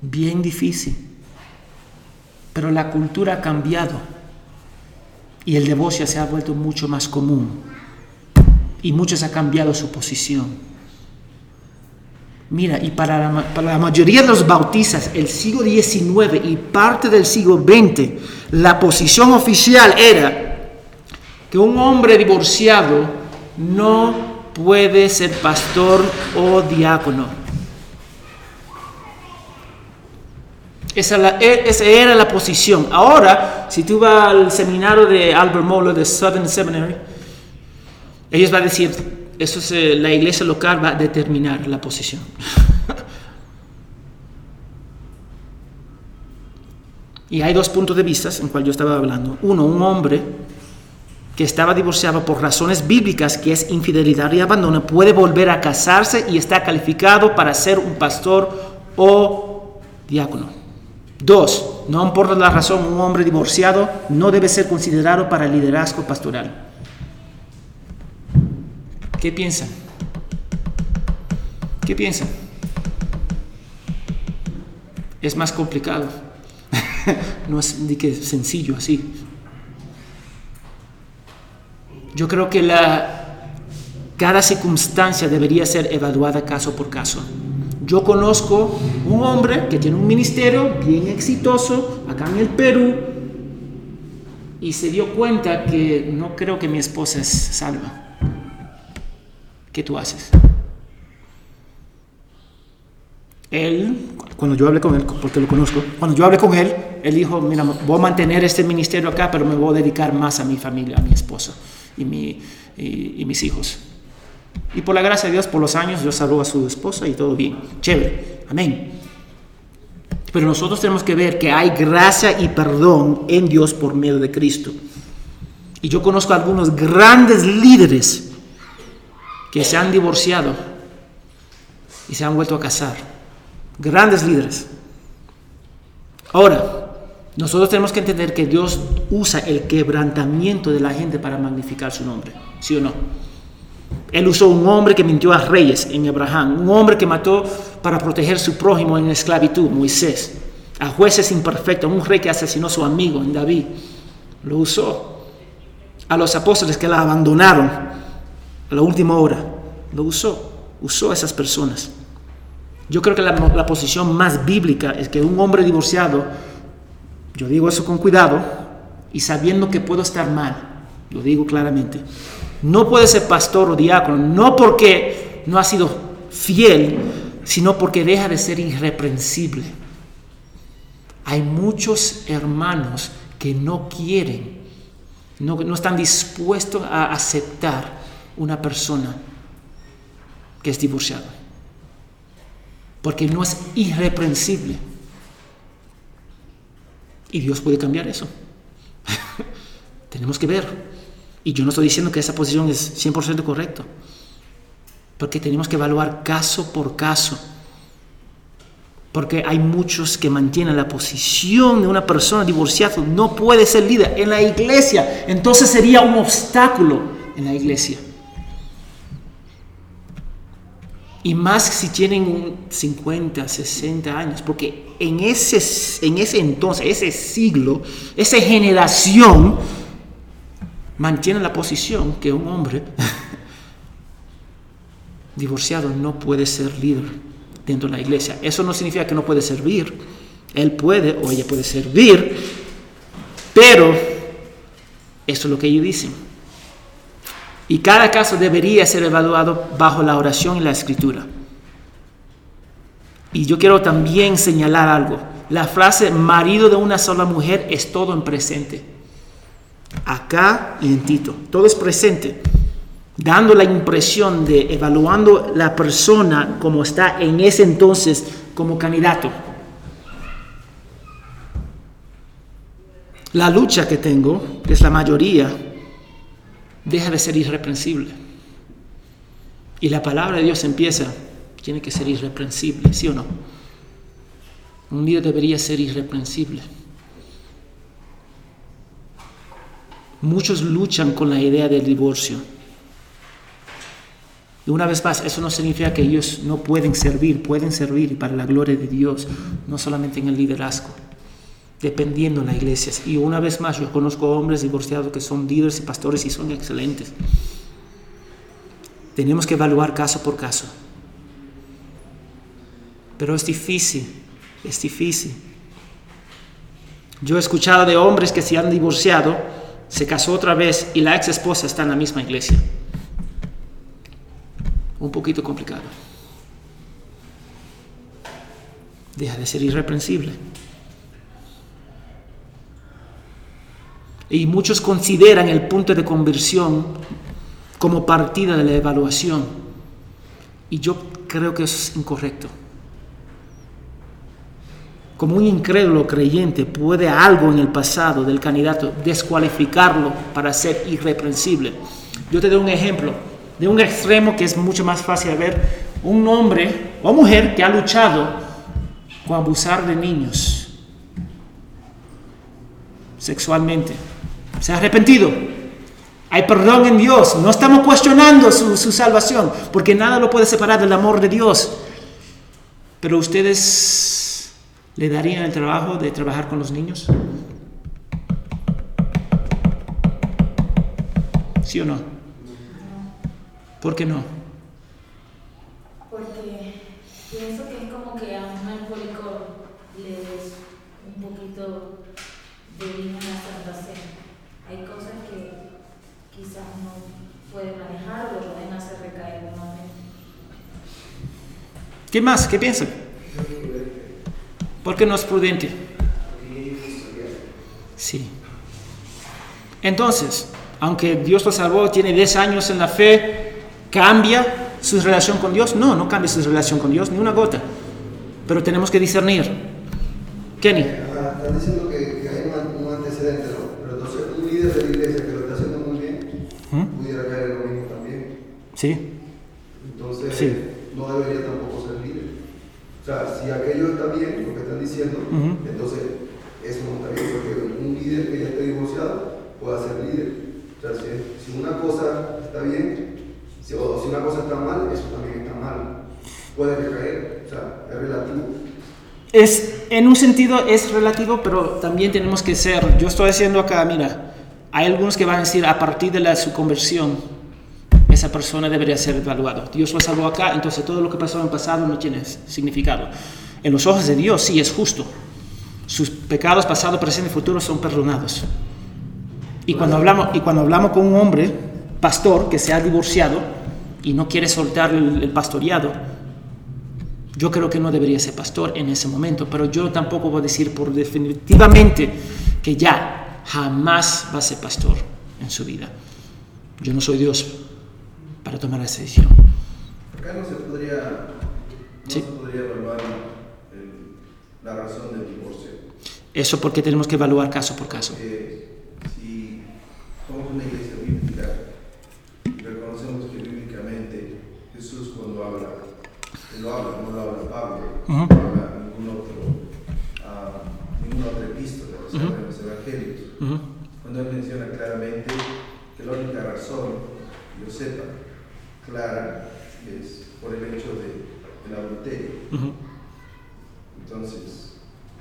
Bien difícil. Pero la cultura ha cambiado y el divorcio se ha vuelto mucho más común. Y muchos han cambiado su posición. Mira, y para la, mayoría de los bautistas, el siglo XIX y parte del siglo XX, la posición oficial era que un hombre divorciado no puede ser pastor o diácono. Esa, e, esa, era la posición. Ahora, si tú vas al seminario de Albert Moeller de Southern Seminary, ellos van a decir, eso es, eh, la iglesia local va a determinar la posición. y hay dos puntos de vista en cual yo estaba hablando. Uno, un hombre que estaba divorciado por razones bíblicas, que es infidelidad y abandono, puede volver a casarse y está calificado para ser un pastor o diácono. Dos, no importa la razón, un hombre divorciado no debe ser considerado para el liderazgo pastoral. ¿Qué piensan? ¿Qué piensan? Es más complicado. no es de que sencillo así. Yo creo que la, cada circunstancia debería ser evaluada caso por caso. Yo conozco un hombre que tiene un ministerio bien exitoso acá en el Perú y se dio cuenta que no creo que mi esposa es salva. ¿Qué tú haces? Él, cuando yo hablé con él, porque lo conozco, cuando yo hablé con él, él dijo, mira, voy a mantener este ministerio acá, pero me voy a dedicar más a mi familia, a mi esposa y, mi, y, mis hijos. Y por la gracia de Dios, por los años, Dios salvó a su esposa y todo bien. Chévere. Amén. Pero nosotros tenemos que ver que hay gracia y perdón en Dios por medio de Cristo. Y yo conozco a algunos grandes líderes que se han divorciado y se han vuelto a casar grandes líderes. Ahora, nosotros tenemos que entender que Dios usa el quebrantamiento de la gente para magnificar su nombre, ¿sí o no? Él usó un hombre que mintió a reyes en Abraham, un hombre que mató para proteger su prójimo en esclavitud, Moisés, a jueces imperfectos, un rey que asesinó a su amigo en David, lo usó. A los apóstoles que la abandonaron a la última hora, lo usó, usó a esas personas. Yo creo que la, posición más bíblica es que un hombre divorciado, yo digo eso con cuidado y sabiendo que puedo estar mal, lo digo claramente, no puede ser pastor o diácono, no porque no ha sido fiel, sino porque deja de ser irreprensible. Hay muchos hermanos que no quieren, no, no están dispuestos a aceptar una persona que es divorciada porque no es irreprensible. Y Dios puede cambiar eso. Tenemos que ver. Y yo no estoy diciendo que esa posición es 100% correcta, porque tenemos que evaluar caso por caso. Porque hay muchos que mantienen la posición de una persona divorciada, no puede ser líder en la iglesia, entonces sería un obstáculo en la iglesia. Y más si tienen 50, 60 años, porque en ese, en ese entonces, ese siglo, esa generación mantiene la posición que un hombre divorciado no puede ser líder dentro de la iglesia. Eso no significa que no puede servir. Él puede o ella puede servir, pero eso es lo que ellos dicen. Y cada caso debería ser evaluado bajo la oración y la escritura. Y yo quiero también señalar algo. La frase marido de una sola mujer es todo en presente. Acá y en Tito. Todo es presente. Dando la impresión de evaluando la persona como está en ese entonces como candidato. La lucha que tengo, que es la mayoría, deja de ser irreprensible. Y la palabra de Dios empieza, tiene que ser irreprensible, ¿sí o no? Un líder debería ser irreprensible. Muchos luchan con la idea del divorcio. Y una vez más, eso no significa que ellos no pueden servir, pueden servir para la gloria de Dios, no solamente en el liderazgo dependiendo de la iglesia. Y una vez más, yo conozco hombres divorciados que son líderes y pastores y son excelentes. Tenemos que evaluar caso por caso. Pero es difícil, es difícil. Yo he escuchado de hombres que se han divorciado, se casó otra vez y la ex esposa está en la misma iglesia. Un poquito complicado. Deja de ser irreprensible. Y muchos consideran el punto de conversión como partida de la evaluación. Y yo creo que eso es incorrecto. Como un incrédulo creyente puede algo en el pasado del candidato descualificarlo para ser irreprensible. Yo te doy un ejemplo de un extremo que es mucho más fácil de ver. Un hombre o mujer que ha luchado con abusar de niños sexualmente se ha arrepentido. Hay perdón en Dios. No estamos cuestionando su, salvación, porque nada lo puede separar del amor de Dios. Pero ustedes ¿Le darían el trabajo de trabajar con los niños? ¿Sí o no? ¿Por qué no? Porque pienso que es como que a un alcohólico le des un poquito de vino en la Santa Cena. Hay cosas que quizás no puede manejar o lo pueden hacer recaer nuevamente. ¿Qué más? ¿Qué piensan? ¿Por qué no es prudente? Sí. Entonces, aunque Dios lo salvó, tiene 10 años en la fe, ¿cambia su relación con Dios? No, no cambia su relación con Dios, ni una gota. Pero tenemos que discernir. Kenny. Están diciendo que, que hay un, antecedente, ¿no? Pero entonces un líder de la iglesia que lo está haciendo muy bien, ¿Mm? pudiera caer en lo mismo también. Sí. Entonces, Sí. no debería tampoco ser líder. O sea, si aquello está bien, lo que están diciendo, Ujú. entonces eso no está bien, porque un líder que ya esté divorciado puede ser líder. O sea, si, si una cosa está bien, si, o si una cosa está mal, eso también está mal. Puede recaer, o sea, es relativo. Es, en un sentido es relativo, pero también tenemos que ser, yo estoy haciendo acá, mira, hay algunos que van a decir a partir de la, su conversión, esa persona debería ser evaluado. Dios lo salvó acá, entonces todo lo que pasó en el pasado no tiene significado. En los ojos de Dios sí es justo. Sus pecados pasado, presente y futuro son perdonados. Y cuando hablamos, y cuando hablamos con un hombre, pastor, que se ha divorciado y no quiere soltar el, el pastoreado, yo creo que no debería ser pastor en ese momento, pero yo tampoco voy a decir por definitivamente que ya jamás va a ser pastor en su vida. Yo no soy Dios para tomar esa decisión. Acá no se podría, no Sí. se podría evaluar el- la razón del divorcio. Eso porque tenemos que evaluar caso por caso. Porque si somos una iglesia bíblica, reconocemos que bíblicamente Jesús cuando habla, Él lo habla, no lo habla Pablo, Ujú. no habla ningún otro, ah, ninguna otra epístola, o sea, Ujú. en los evangelios. Ujú. Cuando Él menciona claramente que la única razón, yo sepa, clara, es por el hecho de, del adulterio. Entonces,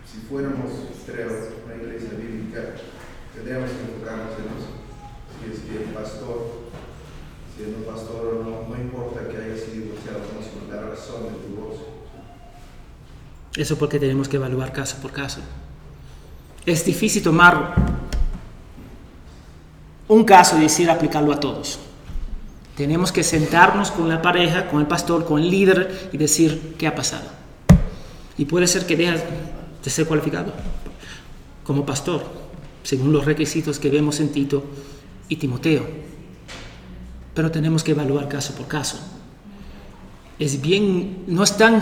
si fuéramos, creo, una iglesia bíblica, tendríamos que enfocarnos en eso. Si es que el pastor, siendo pastor o no, no importa que haya sido divorciado no, sino la razón del divorcio. Eso porque tenemos que evaluar caso por caso. Es difícil tomar un caso y decir aplicarlo a todos. Tenemos que sentarnos con la pareja, con el pastor, con el líder y decir qué ha pasado. Y puede ser que dejas de ser cualificado como pastor, según los requisitos que vemos en Tito y Timoteo. Pero tenemos que evaluar caso por caso. Es bien, no es tan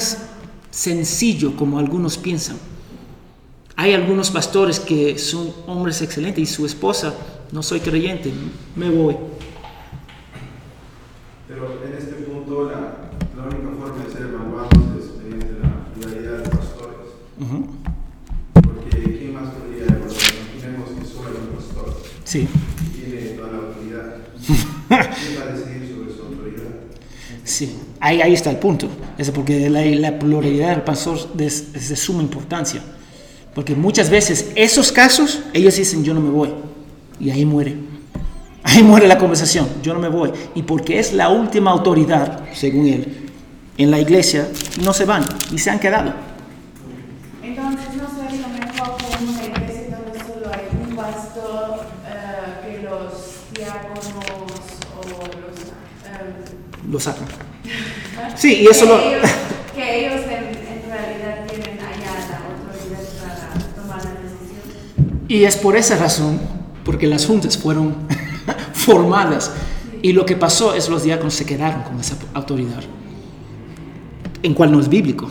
sencillo como algunos piensan. Hay algunos pastores que son hombres excelentes y su esposa, no soy creyente, me voy. Pero en este punto, la, la única forma de ser evaluados es mediante la pluralidad de pastores. Ujú. Porque ¿quién más podría evaluar? Imaginemos que solo hay un pastor Sí, y tiene toda la autoridad. ¿Quién va a decidir sobre su autoridad? sí. Ahí, ahí está el punto. Es porque la, la pluralidad del pastor es, es de suma importancia. Porque muchas veces esos casos, ellos dicen yo no me voy. Y ahí muere. Ahí muere la conversación, yo no me voy. Y porque es la última autoridad, según él, en la iglesia, no se van y se han quedado. Entonces no sería mejor en una iglesia donde solo hay un pastor, eh, que los diáconos o los... eh, Lo sacan. Sí, y eso que lo... ellos, que ellos en, en realidad tienen allá la autoridad para tomar la decisión. Y es por esa razón, porque las juntas fueron formadas. Y lo que pasó es los diáconos se quedaron con esa autoridad, en cual no es bíblico.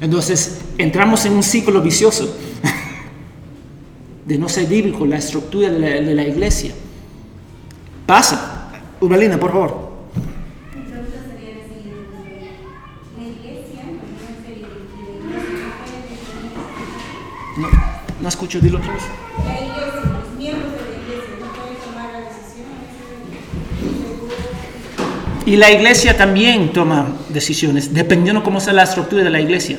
Entonces entramos en un ciclo vicioso de no ser bíblico la estructura de la, iglesia. Pasa. Urbalina, por favor. No, no escucho, dilo otra vez. Y la iglesia también toma decisiones, dependiendo cómo sea la estructura de la iglesia.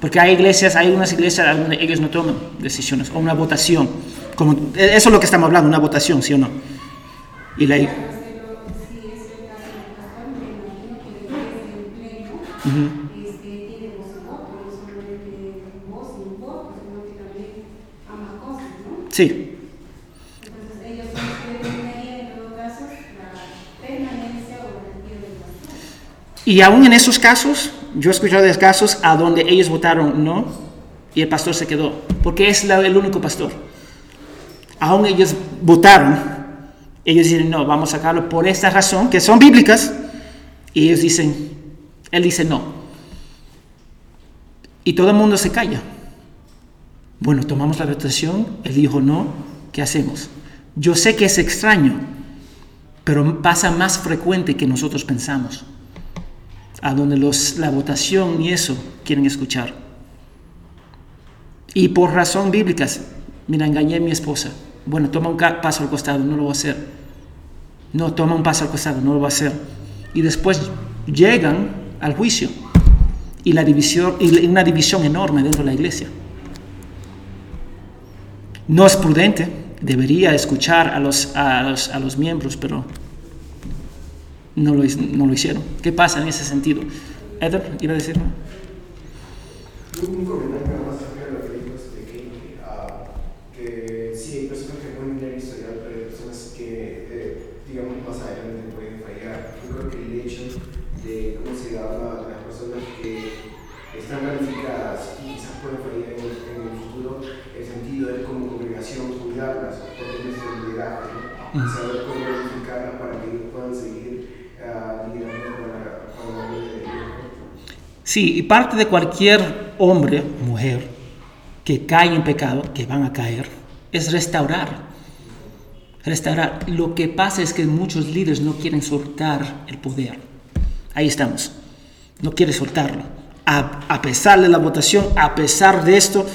Porque hay iglesias, hay unas iglesias donde ellos no toman decisiones, o una votación. Como, eso es lo que estamos hablando, una votación, ¿sí o no? Y la, Ujú. este, tiene Y aún en esos casos, yo he escuchado de casos a donde ellos votaron no y el pastor se quedó, porque es el único pastor. Aún ellos votaron, ellos dicen no, vamos a sacarlo por esta razón, que son bíblicas, y ellos dicen, él dice no. Y todo el mundo se calla. Bueno, tomamos la votación, él dijo no, ¿qué hacemos? Yo sé que es extraño, pero pasa más frecuente que nosotros pensamos a donde los, la votación y eso quieren escuchar. Y por razón bíblicas, mira, engañé a mi esposa. Bueno, toma un paso al costado, no lo voy a hacer. No, toma un paso al costado, no lo voy a hacer. Y después llegan al juicio y, la división, y una división enorme dentro de la iglesia. No es prudente, debería escuchar a los, a los, a los miembros, pero no lo, hicieron. ¿Qué pasa en ese sentido? Eder, ¿iba a decir? Un comentario nada más acerca de lo que dijo este Kate, ah, que sí, hay personas que pueden tener historial, pero hay personas que, eh, digamos, más adelante pueden fallar. Yo creo que el hecho de cómo se llama las personas que están calificadas y quizás pueden fallar en el, en el futuro, el sentido es como congregación cuidarlas, porque es el liderazgo, ¿no? Y saber cómo verificarlas para que ellos puedan seguir ah, liderando para, para la gloria de Dios. ¿no? Y parte de cualquier hombre, mujer, que cae en pecado, que van a caer, es restaurar. Restaurar. Lo que pasa es que muchos líderes no quieren soltar el poder. Ahí estamos. No quiere soltarlo. A, a pesar de la votación, a pesar de esto,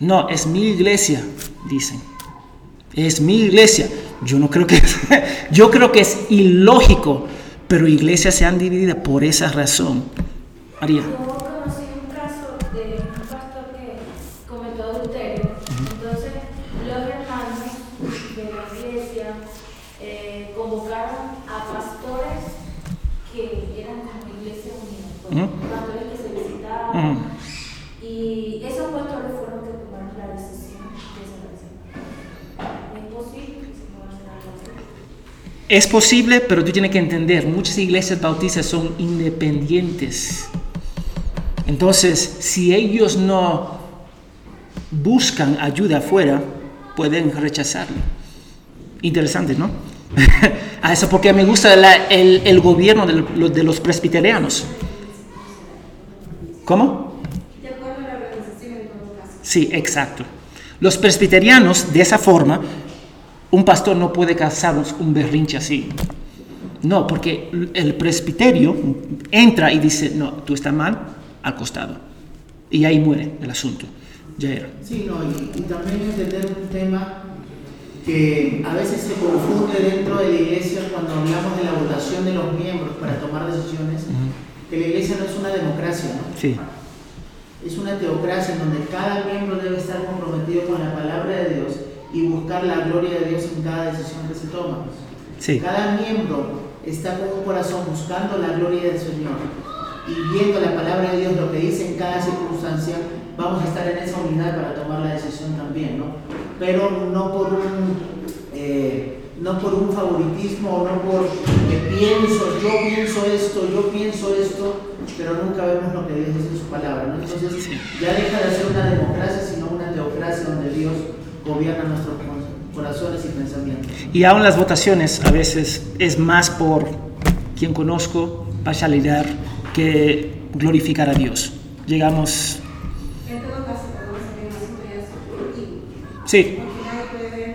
no, es mi iglesia, dicen. Es mi iglesia. Yo no creo que yo creo que es ilógico, pero iglesias se han dividido por esa razón. María. Yo conocí un caso de un pastor que cometió adulterio. Entonces, los hermanos de la iglesia eh, convocaron a pastores que eran como iglesia unida, pues, pastores que se visitaban. Ujú. Y esos pastores fueron que tomaron la decisión de separación. Es posible. Es posible, pero tú tienes que entender, muchas iglesias bautistas son independientes. Entonces, si ellos no buscan ayuda afuera, pueden rechazarlo. Interesante, ¿no? A eso porque me gusta la- el, el gobierno de, lo- de los presbiterianos. ¿Cómo? De acuerdo a la organización en todo caso. Sí, exacto. Los presbiterianos, de esa forma, un pastor no puede causar un berrinche así. No, porque el presbiterio entra y dice, no, tú estás mal, al costado. Y ahí muere el asunto. Ya era. Sí, no, y, y también entender un tema que a veces se confunde dentro de la iglesia cuando hablamos de la votación de los miembros para tomar decisiones, que la iglesia no es una democracia, ¿no? Sí, Es una teocracia en donde cada miembro debe estar comprometido con la palabra de Dios y buscar la gloria de Dios en cada decisión que se toma. sí. Cada miembro está con un corazón buscando la gloria del Señor y viendo la palabra de Dios, lo que dice en cada circunstancia, vamos a estar en esa unidad para tomar la decisión también, ¿no? Pero no por un, eh, no por un favoritismo, no por que pienso, yo pienso esto, yo pienso esto, pero nunca vemos lo que Dios dice en su palabra, ¿no? Entonces ya deja de ser una democracia, sino una teocracia donde Dios gobierna nuestros corazones y pensamientos. Y aún las votaciones a veces es más por quien conozco, parcialidad, que glorificar a Dios. Llegamos, sí, de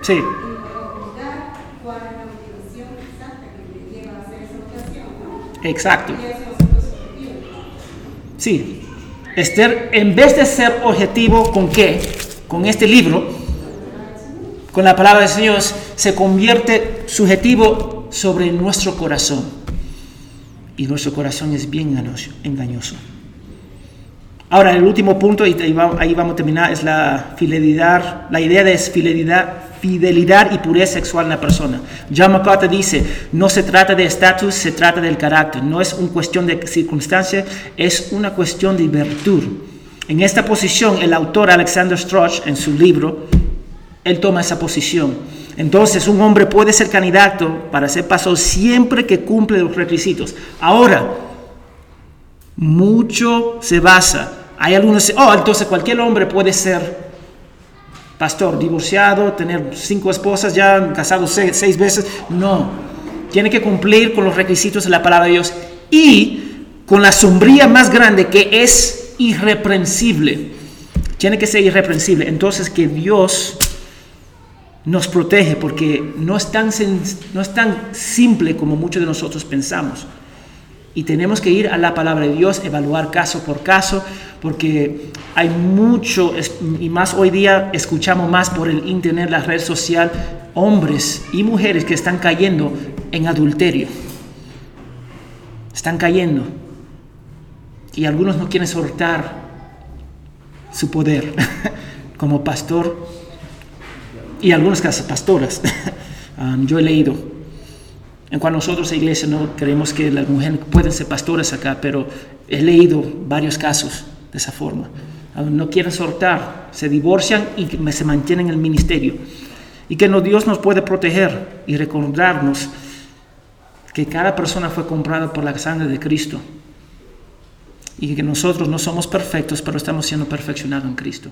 sí, exacto. Sí. Esther, en vez de ser objetivo con qué, con este libro, con la palabra del Señor, se convierte subjetivo sobre nuestro corazón. Y nuestro corazón es bien engañoso. Ahora, el último punto, y ahí va- ahí vamos a terminar, es la fidelidad. La idea de fidelidad, fidelidad y pureza sexual en la persona. John MacArthur dice, no se trata de estatus, se trata del carácter. No es una cuestión de circunstancia, es una cuestión de virtud. En esta posición, el autor Alexander Strauch, en su libro, él toma esa posición. Entonces, un hombre puede ser candidato para ser pastor siempre que cumple los requisitos. Ahora, mucho se basa. Hay algunos, oh, entonces cualquier hombre puede ser pastor, divorciado, tener cinco esposas, ya casado seis, seis veces. No, tiene que cumplir con los requisitos de la palabra de Dios y con la sombría más grande que es irreprensible. Tiene que ser irreprensible. Entonces que Dios nos protege porque no es tan, no es tan simple como muchos de nosotros pensamos. Y tenemos que ir a la palabra de Dios, evaluar caso por caso, porque hay mucho, y más hoy día escuchamos más por el internet, la red social, hombres y mujeres que están cayendo en adulterio. Están cayendo. Y algunos no quieren soltar su poder como pastor y algunas casas pastoras. Um, yo he leído en cuanto nosotros, la iglesia, no creemos que las mujeres pueden ser pastores acá, pero he leído varios casos de esa forma. Ah, No quieren soltar, se divorcian y se mantienen en el ministerio. Y que no- Dios nos puede proteger y recordarnos que cada persona fue comprada por la sangre de Cristo. Y que nosotros no somos perfectos, pero estamos siendo perfeccionados en Cristo.